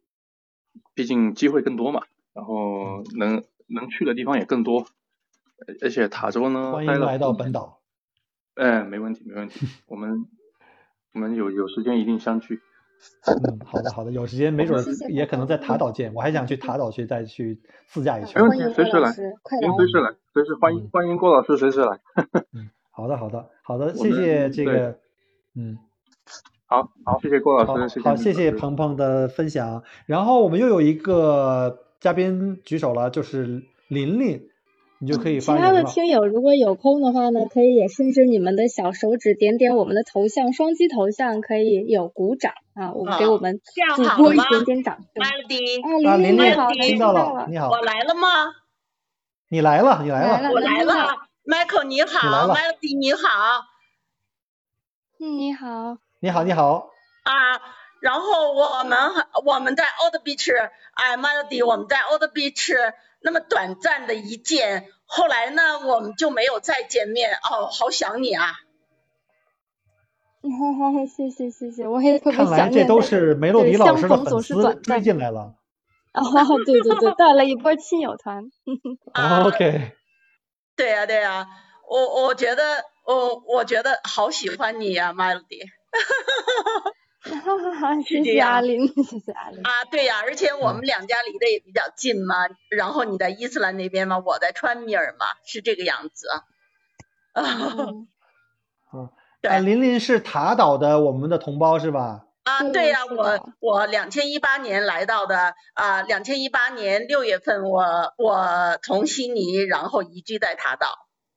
Speaker 5: 毕竟机会更多嘛，然后能能去的地方也更多，而而且塔州呢，
Speaker 1: 欢迎来到。本岛。
Speaker 5: 哎，没问题没问题，我们我们有有时间一定相聚。
Speaker 1: 嗯，好的好的，有时间没准也可能在塔岛见，我还想去塔岛去再去自驾一圈
Speaker 5: 没。问题随时来
Speaker 2: 快来
Speaker 5: 您！随时来，随时欢迎欢迎郭老师随时来。
Speaker 1: 嗯好的好的好的，谢谢这个，嗯。
Speaker 5: 好好，谢谢郭老师，谢谢
Speaker 1: 好，谢谢鹏鹏的分享。然后我们又有一个嘉宾举手了，就是琳琳，你就可以
Speaker 2: 其他的。听友如果有空的话呢，可以也伸伸你们的小手指，点点我们的头像，双击头像可以有鼓掌啊，我们给我们
Speaker 6: 这样
Speaker 2: 主播一点点掌声。
Speaker 1: 啊，
Speaker 2: 琳
Speaker 1: 琳琳
Speaker 2: 你好，
Speaker 6: 琳
Speaker 1: 听到
Speaker 2: 了
Speaker 1: 了，你好
Speaker 6: 我，来了吗？
Speaker 1: 你来了，你来
Speaker 2: 来
Speaker 1: 了，
Speaker 6: 我来
Speaker 2: 了。
Speaker 6: Michael 你好
Speaker 1: 了
Speaker 6: ，Melody 你好
Speaker 2: 嗯，你好。
Speaker 1: 你好，你好。
Speaker 6: 啊。然后我们我们在 Old Beach，哎，Melody 我们在 Old Beach 那么短暂的一见，后来呢我们就没有再见面哦，好想你啊。
Speaker 2: 哈哈谢谢谢谢，我也特别
Speaker 1: 看来
Speaker 2: 想念。
Speaker 1: 这都是梅洛迪老师的粉
Speaker 2: 相逢总是
Speaker 1: 丝追
Speaker 2: 短暂
Speaker 1: 进来了。
Speaker 2: 哦，对对对，带了一波亲友团。
Speaker 6: 啊
Speaker 1: OK，
Speaker 6: 对呀、对呀、我我觉得我我觉得好喜欢你呀、Melody。
Speaker 2: 哈哈哈，谢谢阿林，谢谢阿林。
Speaker 6: 啊，对呀、而且我
Speaker 1: 嗯
Speaker 6: 们两家离得也比较近嘛，然后你在伊斯兰那边嘛，我在川米尔嘛，是这个样子啊。
Speaker 2: 嗯
Speaker 6: 对
Speaker 1: 啊，琳琳是塔岛的我们的同胞是吧？
Speaker 6: 啊，
Speaker 2: 对
Speaker 6: 对呀、我我两千一八年来到的啊，两千一八年六月份我我从悉尼然后移居在塔岛，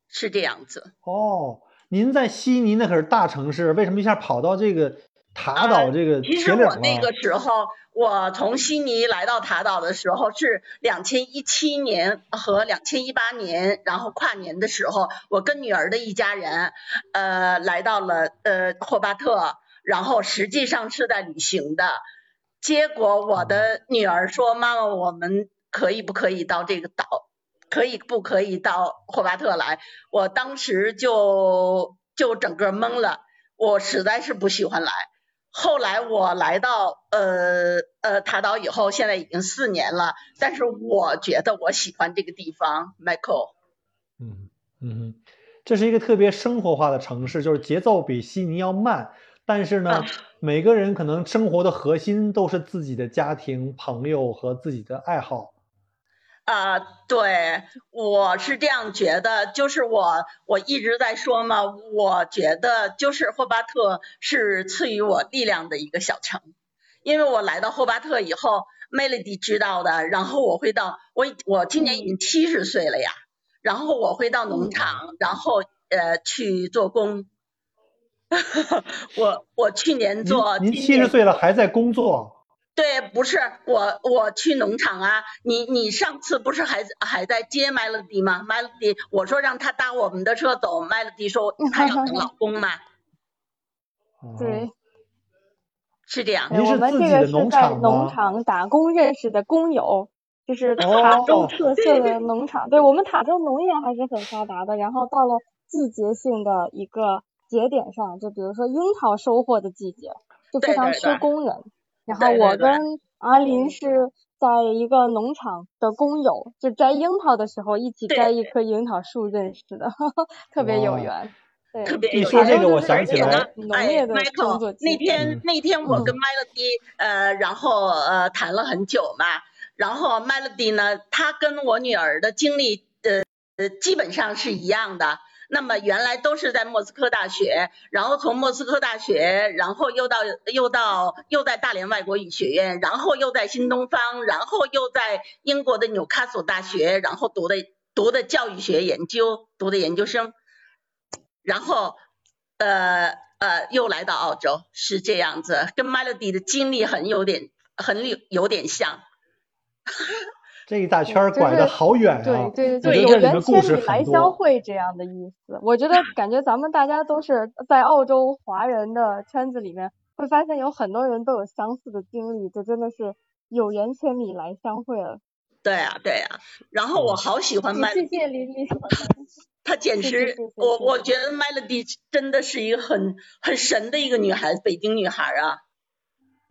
Speaker 6: 是这样子。
Speaker 1: 哦，您在悉尼那可是大城市，为什么一下跑到这个塔岛这个
Speaker 6: 啊其实我那？个时候，我从悉尼来到塔岛的时候是两千一七年和两千一八年，然后跨年的时候，我跟女儿的一家人，呃，来到了呃霍巴特，然后实际上是在旅行的。结果我的女儿说：“妈妈，我们可以不可以到这个岛？可以不可以到霍巴特来？”我当时就就整个懵了，我实在是不喜欢来。后来我来到呃呃塔岛以后，现在已经四年了，但是我觉得我喜欢这个地方，Michael。
Speaker 1: 嗯嗯哼，这是一个特别生活化的城市，就是节奏比悉尼要慢，但是呢
Speaker 6: 啊，
Speaker 1: 每个人可能生活的核心都是自己的家庭、朋友和自己的爱好。
Speaker 6: 啊、对，我是这样觉得，就是我我一直在说嘛，我觉得就是霍巴特是赐予我力量的一个小城，因为我来到霍巴特以后，Melody 知道的，然后我会到我我今年已经七十岁了呀，然后我会到农场，然后呃去做工。我我去年做，
Speaker 1: 您七十岁了还在工作？
Speaker 6: 对，不是我我去农场啊。你你上次不是还还在接 Melody 吗？Melody，我说让他搭我们的车走，Melody 说他要等老公嘛。
Speaker 2: 对，
Speaker 6: 是这样。
Speaker 1: 您
Speaker 2: 我们这个是在农场打工认识的工友，就是塔州特色的农场。对我们塔州农业还是很发达的。然后到了季节性的一个。节点上，就比如说樱桃收获的季节，就非常缺工人。然后我跟阿林是在一个农场的工友，就摘樱桃的时候一起摘一棵樱桃树认识的，特别有缘。对，
Speaker 6: 特别有缘。
Speaker 1: 你说这个，我想起来，
Speaker 2: 农业的工作。
Speaker 6: 那天那天我跟 Melody 呃，然后呃谈了很久嘛，然后 Melody 呢，她跟我女儿的经历呃呃基本上是一样的。那么原来都是在莫斯科大学，然后从莫斯科大学，然后又到又到又在大连外国语学院，然后又在新东方，然后又在英国的纽卡索大学，然后读的读的教育学研究，读的研究生，然后呃呃又来到澳洲，是这样子，跟 Melody 的经历很有点很有有点像。
Speaker 1: 这一大圈拐的好远啊！
Speaker 2: 对对对，有缘千里来相会这样的意思。我觉得感觉咱们大家都是在澳洲华人的圈子里面，会发现有很多人都有相似的经历，就真的是有缘千里来相会了。
Speaker 6: 对啊对啊，然后我好喜欢麦，
Speaker 2: 谢谢林林。
Speaker 6: 她简直，我我觉得 Melody 真的是一个很很神的一个女孩子，北京女孩啊。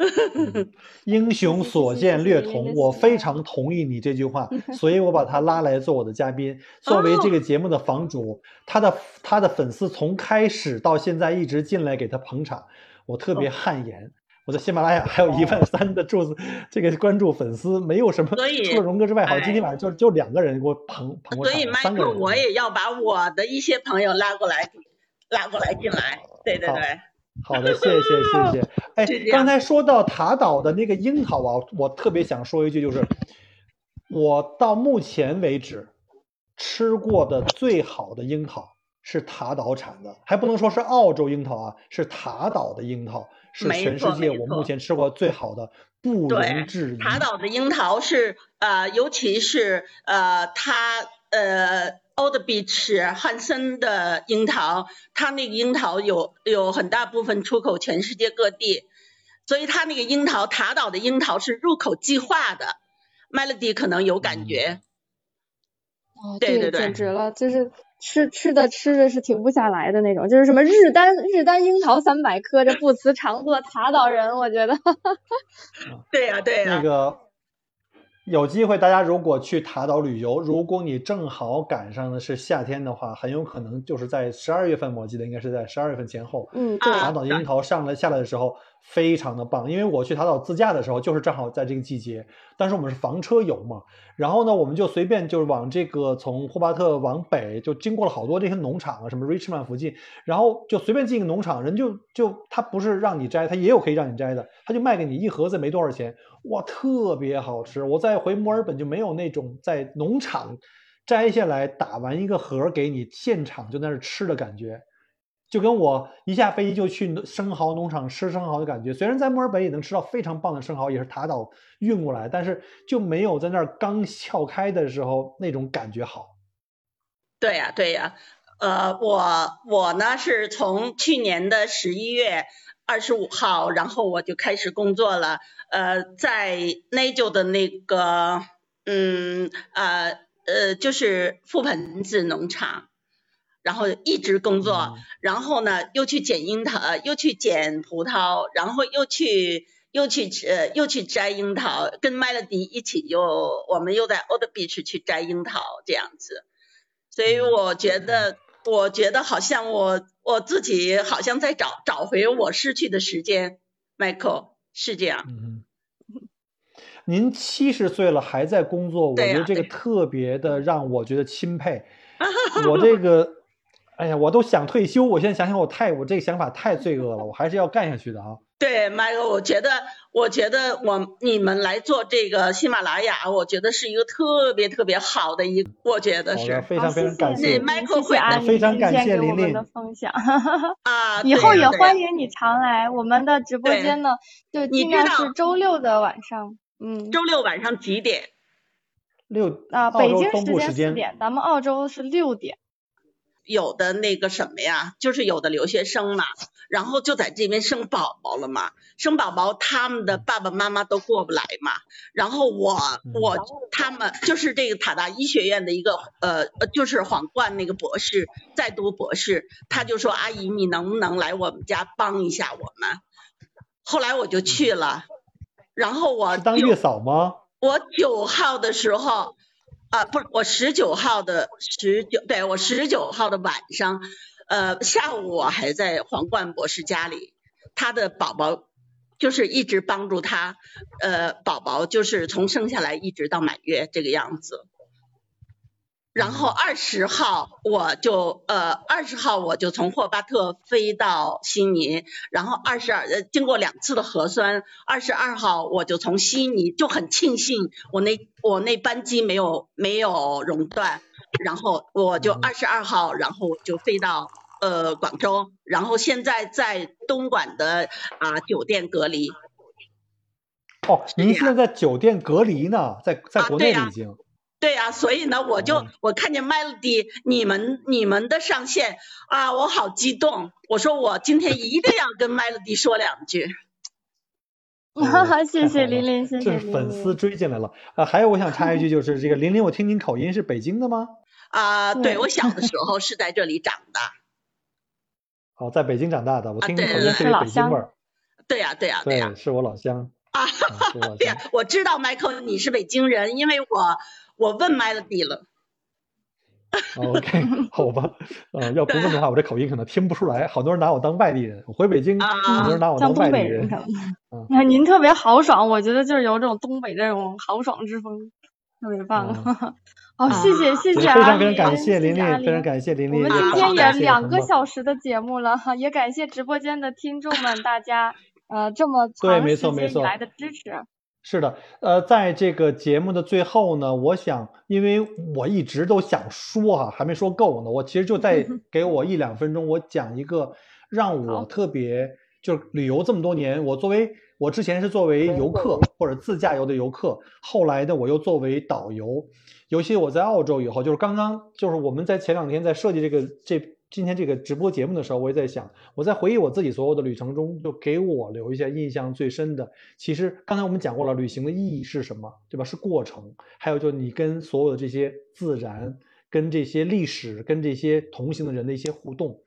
Speaker 1: 英雄所见略同，我非常同意你这句话，所以我把他拉来做我的嘉宾。作为这个节目的房主，他的他的粉丝从开始到现在一直进来给他捧场，我特别汗颜。我在喜马拉雅还有一万三的柱子这个关注粉丝，没有什么，除了荣哥之外，好像今天晚上就就两个人给我捧捧过场，三个人。
Speaker 6: 我也要把我的一些朋友拉过来，拉过来进来。对对对。
Speaker 1: 好的，谢谢谢谢。哎，刚才说到塔岛的那个樱桃啊，我特别想说一句，就是我到目前为止吃过的最好的樱桃是塔岛产的，还不能说是澳洲樱桃啊，是塔岛的樱桃是全世界我目前吃过最好的，不容置疑。
Speaker 6: 塔岛的樱桃是呃，尤其是呃，它呃。Old Beach 汉森的樱桃，它那个樱桃有有很大部分出口全世界各地，所以它那个樱桃塔岛的樱桃是入口即化的。Melody 可能有感觉。
Speaker 2: 哦，
Speaker 6: 对对对，
Speaker 2: 简直了，就是吃吃的吃的是停不下来的那种，就是什么日单日单樱桃三百颗，这不辞长作塔岛人，我觉得。
Speaker 6: 对呀对呀。
Speaker 1: 那个。有机会，大家如果去塔岛旅游，如果你正好赶上的是夏天的话，很有可能就是在十二月份，我记得应该是在十二月份前后，
Speaker 2: 嗯，对
Speaker 1: 塔岛樱桃上来下来的时候。非常的棒，因为我去塔岛自驾的时候，就是正好在这个季节。但是我们是房车游嘛，然后呢，我们就随便就是往这个从霍巴特往北，就经过了好多这些农场啊，什么 Richmond 附近，然后就随便进一个农场，人就就他不是让你摘，他也有可以让你摘的，他就卖给你一盒子没多少钱，哇，特别好吃。我在回墨尔本就没有那种在农场摘下来打完一个盒给你现场就在那吃的感觉。就跟我一下飞机就去生蚝农场吃生蚝的感觉，虽然在墨尔本也能吃到非常棒的生蚝，也是塔岛运过来，但是就没有在那儿刚撬开的时候那种感觉好。
Speaker 6: 对呀，对呀，呃，我我呢是从去年的十一月二十五号，然后我就开始工作了，呃，在 Nigel 的那个，嗯，呃，呃，就是覆盆子农场。然后一直工作，然后呢又去捡樱桃，又去捡葡萄，然后又去又去呃又去摘樱桃，跟 Melody 一起又我们又在 Old Beach 去摘樱桃这样子，所以我觉得我觉得好像我我自己好像在找找回我失去的时间，Michael 是这样。
Speaker 1: 嗯，您七十岁了还在工作，我觉得这个特别的让我觉得钦佩。我这个。哎呀，我都想退休，我现在想想，我太我这个想法太罪恶了，我还是要干下去的啊。
Speaker 6: 对，，Michael，，我觉得，我觉得我你们来做这个喜马拉雅，我觉得是一个特别特别好的一，我觉得，是
Speaker 1: 非常非常感
Speaker 2: 谢
Speaker 1: 谢。
Speaker 6: 麦克
Speaker 2: 谢谢阿姨
Speaker 1: 非常感
Speaker 2: 今天
Speaker 1: 谢琳琳
Speaker 2: 给我们的分享。
Speaker 6: 啊，
Speaker 2: 以后也欢迎你常来，我们的直播间呢，就
Speaker 6: 你
Speaker 2: 尽量是周六的晚上，嗯，
Speaker 6: 周六晚上几点？
Speaker 1: 六
Speaker 2: 啊，北京时
Speaker 1: 间
Speaker 2: 四点，咱们澳洲是六点。
Speaker 6: 有的那个什么呀，就是有的留学生嘛，然后就在这边生宝宝了嘛，生宝宝他们的爸爸妈妈都过不来嘛，然后我我他们就是这个塔达医学院的一个呃呃就是皇冠那个博士在读博士，他就说阿姨你能不能来我们家帮一下我们？后来我就去了，然后我
Speaker 1: 当月嫂吗？
Speaker 6: 我九号的时候，啊，不是我十九号的十九，对我十九号的晚上，呃，下午我还在皇冠博士家里，他的宝宝就是一直帮助他，呃，宝宝就是从生下来一直到满月这个样子。然后二十号我就呃二十号我就从霍巴特飞到悉尼，然后二十二呃经过两次的核酸，二十二号我就从悉尼就很庆幸我那我那班机没有没有熔断，然后我就二十二号然后就飞到呃广州，然后现在在东莞的啊、酒店隔离。
Speaker 1: 哦，您现在在酒店隔离呢，在在国内了已经。
Speaker 6: 对呀、所以呢，我就、
Speaker 1: 哦
Speaker 6: 我看见 Melody 你们你们的上线啊，我好激动。我说我今天一定要跟 Melody 说两句。
Speaker 1: 哦
Speaker 2: 谢
Speaker 1: 太好了
Speaker 2: 谢琳琳，谢谢
Speaker 1: 这是粉丝。追进来了啊！还有我想插一句，就是这个琳琳，我听您口音是北京的吗？
Speaker 6: 啊，对
Speaker 2: 对
Speaker 6: 我小的时候是在这里长的。
Speaker 1: 哦，在北京长大的，我
Speaker 6: 啊
Speaker 1: 听您
Speaker 6: 对对对
Speaker 1: 口音
Speaker 2: 是老乡
Speaker 1: 北京味儿。
Speaker 6: 对呀、对呀、对呀、
Speaker 1: 对，是我老乡
Speaker 6: 啊，
Speaker 1: 哈哈
Speaker 6: 对。我知道 Michael 你是北京人，因为我我问 Melody 了。
Speaker 1: 哦 OK，好吧，呃，要不问的话，我这口音可能听不出来。好多人拿我当外地人，我回北京，
Speaker 6: 啊
Speaker 1: 好多人拿我当
Speaker 2: 东
Speaker 1: 外地人
Speaker 2: 北人可。能
Speaker 1: 嗯，
Speaker 2: 那您特别豪爽，我觉得就是有这种东北这种豪爽之风，特别棒。好，谢谢谢谢
Speaker 1: 啊非常，非常感谢琳琳，非常感谢琳琳。
Speaker 2: 我们今天也两个小时的节目了哈，也感谢直播间的听众们，大家呃这么
Speaker 1: 对
Speaker 2: 长时
Speaker 1: 没错没错
Speaker 2: 间以来的支持。
Speaker 1: 是的，呃，在这个节目的最后呢，我想，因为我一直都想说哈、还没说够呢，我其实就再 给我一两分钟，我讲一个让我。特别，就是旅游这么多年，我作为我之前是作为游客或者自驾游的游客，后来呢，我又作为导游，尤其我在澳洲以后，就是刚刚就是我们在前两天在设计这个这今天这个直播节目的时候，我也在想，我在回忆我自己所有的旅程中，就给我留一下印象最深的。其实刚才我们讲过了，旅行的意义是什么，对吧？是过程，还有就你跟所有的这些自然、跟这些历史、跟这些同行的人的一些互动。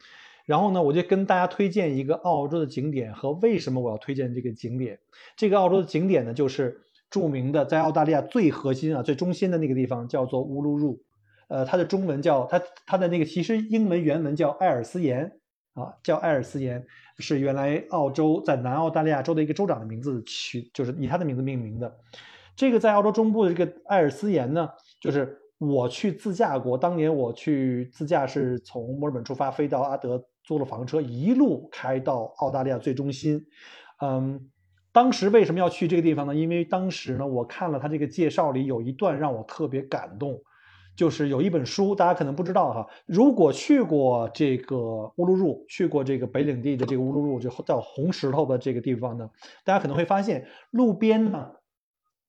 Speaker 1: 然后呢，我就跟大家推荐一个澳洲的景点和为什么我要推荐这个景点。这个澳洲的景点呢，就是著名的在澳大利亚最核心啊、最中心的那个地方，叫做乌鲁鲁。呃，它的中文叫它它的那个其实英文原文叫艾尔斯岩啊，叫艾尔斯岩，是原来澳洲在南澳大利亚州的一个州长的名字取，就是以他的名字命名的。这个在澳洲中部的这个艾尔斯岩呢，就是我去自驾过，当年我去自驾是从墨尔本出发，飞到阿德，租了房车，一路开到澳大利亚最中心。嗯，当时为什么要去这个地方呢？因为当时呢，我看了他这个介绍里有一段让我特别感动。就是有一本书，大家可能不知道哈。如果去过这个乌鲁鲁，去过这个北领地的这个乌鲁鲁，就叫红石头的这个地方呢，大家可能会发现路边呢，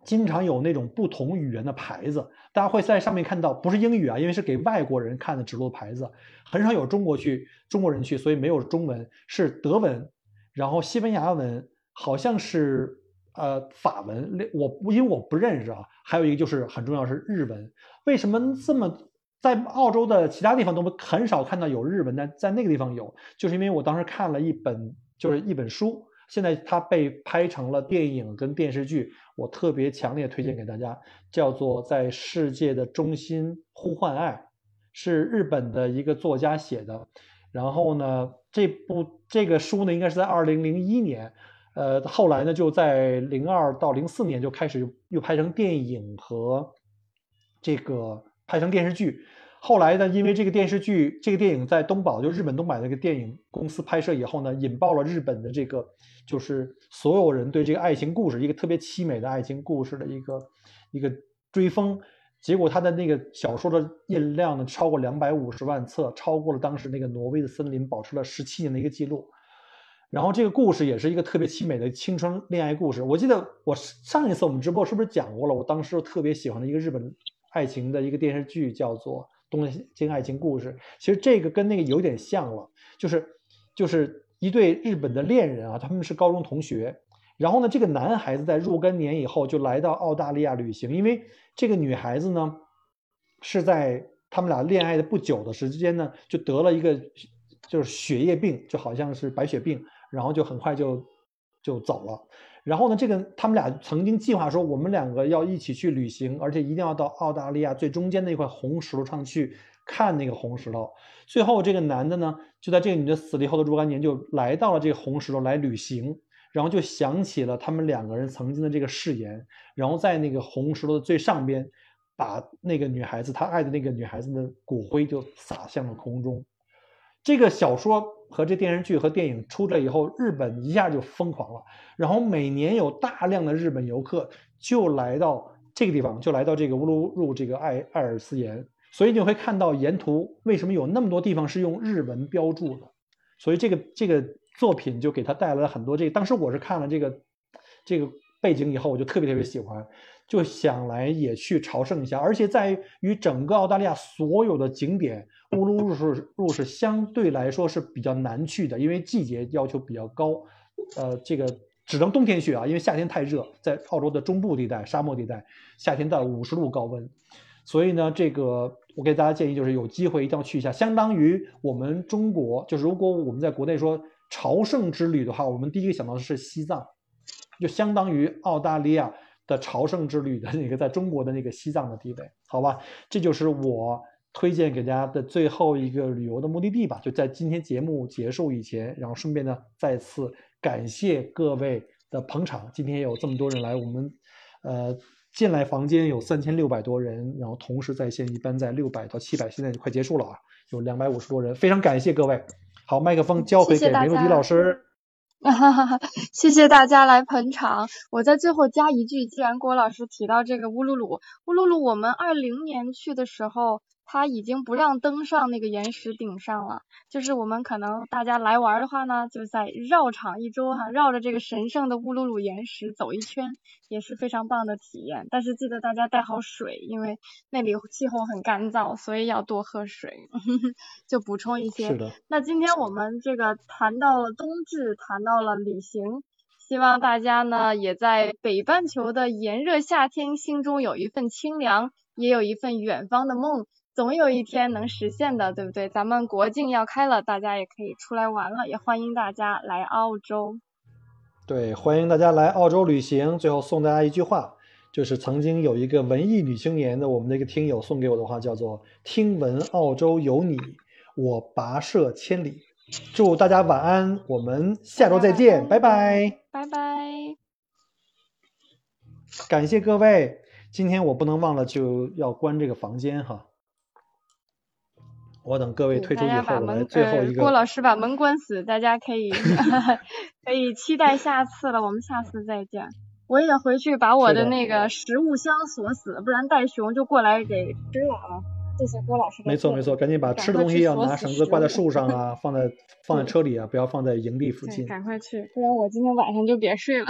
Speaker 1: 经常有那种不同语言的牌子，大家会在上面看到，不是英语啊，因为是给外国人看的指路牌子，很少有中国去中国人去，所以没有中文，是德文，然后西班牙文，好像是呃法文，我因为我不认识啊，还有一个就是很重要是日文。为什么这么在澳洲的其他地方都很少看到有日文，但在那个地方有，就是因为我当时看了一本就是一本书，现在它被拍成了电影跟电视剧，我特别强烈推荐给大家，叫做《在世界的中心呼唤爱》，是日本的一个作家写的。然后呢，这部这个书呢，应该是在二零零一年，呃，后来呢就在零二到零四年就开始又拍成电影和。这个拍成电视剧，后来呢，因为这个电视剧、这个电影在东宝，就日本东宝那个电影公司拍摄以后呢，引爆了日本的这个，就是所有人对这个爱情故事，一个特别凄美的爱情故事的一个一个追风。结果他的那个小说的印量呢，超过两百五十万册，超过了当时那个《挪威的森林》，保持了十七年的一个记录。然后这个故事也是一个特别凄美的青春恋爱故事。我记得我上一次我们直播是不是讲过了？我当时特别喜欢的一个日本爱情的一个电视剧叫做《东京爱情故事》。其实这个跟那个有点像了，就是就是一对日本的恋人啊，他们是高中同学。然后呢，这个男孩子在若干年以后就来到澳大利亚旅行，因为这个女孩子呢是在他们俩恋爱的不久的时间呢，就得了一个就是血液病，就好像是白血病，然后就很快就就走了。然后呢，这个他们俩曾经计划说，我们两个要一起去旅行，而且一定要到澳大利亚最中间那块红石头上去看那个红石头。最后这个男的呢，就在这个女的死了以后的若干年，就来到了这个红石头来旅行。然后就想起了他们两个人曾经的这个誓言，然后在那个红石头的最上边，把那个女孩子他爱的那个女孩子的骨灰就撒向了空中。这个小说和这电视剧和电影出来以后，日本一下就疯狂了。然后每年有大量的日本游客就来到这个地方，就来到这个乌鲁鲁这个艾艾尔斯岩，所以你会看到沿途为什么有那么多地方是用日文标注的。所以这个这个。作品就给他带来了很多这个，当时我是看了这个这个背景以后，我就特别特别喜欢，就想来也去朝圣一下。而且在于整个澳大利亚所有的景点，乌鲁鲁是路是相对来说是比较难去的，因为季节要求比较高，呃，这个只能冬天去啊，因为夏天太热，在澳洲的中部地带沙漠地带，夏天到五十度高温，所以呢，这个我给大家建议就是有机会一定要去一下，相当于我们中国，就是如果我们在国内说。朝圣之旅的话，我们第一个想到的是西藏，就相当于澳大利亚的朝圣之旅的那个在中国的那个西藏的地位，好吧？这就是我推荐给大家的最后一个旅游的目的地吧。就在今天节目结束以前，然后顺便呢再次感谢各位的捧场。今天有这么多人来，我们呃进来房间有三千六百多人，然后同时在线一般在六百到七百，现在就快结束了啊，有两百五十多人，非常感谢各位。好，麦克风交回给梅露迪老师。
Speaker 2: 哈哈哈，谢谢大家来捧场。我在最后加一句，既然郭老师提到这个乌鲁鲁，乌鲁鲁，我们二零年去的时候。他已经不让登上那个岩石顶上了，就是我们可能大家来玩的话呢，就在绕场一周哈，绕着这个神圣的乌鲁鲁岩石走一圈，也是非常棒的体验。但是记得大家带好水，因为那里气候很干燥，所以要多喝水，就补充一些。
Speaker 1: 是的。
Speaker 2: 那今天我们这个谈到了冬至，谈到了旅行，希望大家呢也在北半球的炎热夏天，心中有一份清凉，也有一份远方的梦。总有一天能实现的，对不对？咱们国境要开了，大家也可以出来玩了，也欢迎大家来澳洲。
Speaker 1: 对，欢迎大家来澳洲旅行。最后送大家一句话，就是曾经有一个文艺女青年的我们的一个听友送给我的话，叫做“听闻澳洲有你，我跋涉千里”。祝大家晚安，我们下周再见，拜拜，
Speaker 2: 拜拜。
Speaker 1: 感谢各位，今天我不能忘了就要关这个房间哈。我等各位退出以后，来最后一个。
Speaker 2: 郭老师把门关死，大家可以 可以期待下次了。我们下次再见。我也回去把我的那个食物箱锁死，不然袋熊就过来给吃了啊！谢谢郭老师。
Speaker 1: 没错没错，赶紧把吃的东西要拿绳子挂在树上啊，放在放在车里啊，不要放在营地附近。
Speaker 2: 赶快去，不然我今天晚上就别睡了。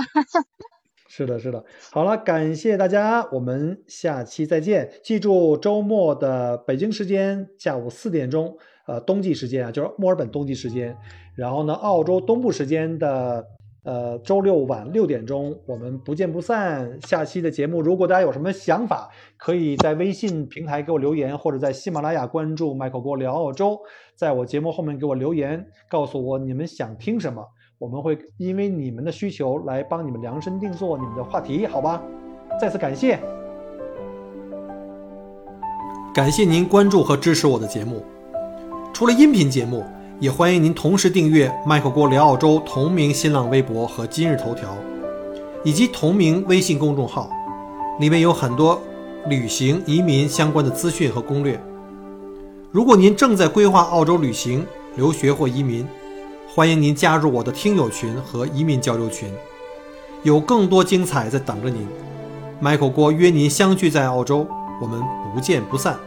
Speaker 1: 是的，是的，好了，感谢大家，我们下期再见。记住，周末的北京时间下午四点钟，呃，冬季时间啊，就是墨尔本冬季时间。然后呢，澳洲东部时间的呃周六晚六点钟，我们不见不散。下期的节目，如果大家有什么想法，可以在微信平台给我留言，或者在喜马拉雅关注麦克锅聊澳洲，在我节目后面给我留言，告诉我你们想听什么。我们会因为你们的需求来帮你们量身定做你们的话题，好吧？再次感谢，感谢您关注和支持我的节目。除了音频节目，也欢迎您同时订阅“麦克郭聊澳洲”同名新浪微博和今日头条，以及同名微信公众号，里面有很多旅行、移民相关的资讯和攻略。如果您正在规划澳洲旅行、留学或移民，欢迎您加入我的听友群和移民交流群，有更多精彩在等着您。Michael 郭约您相聚在澳洲，我们不见不散。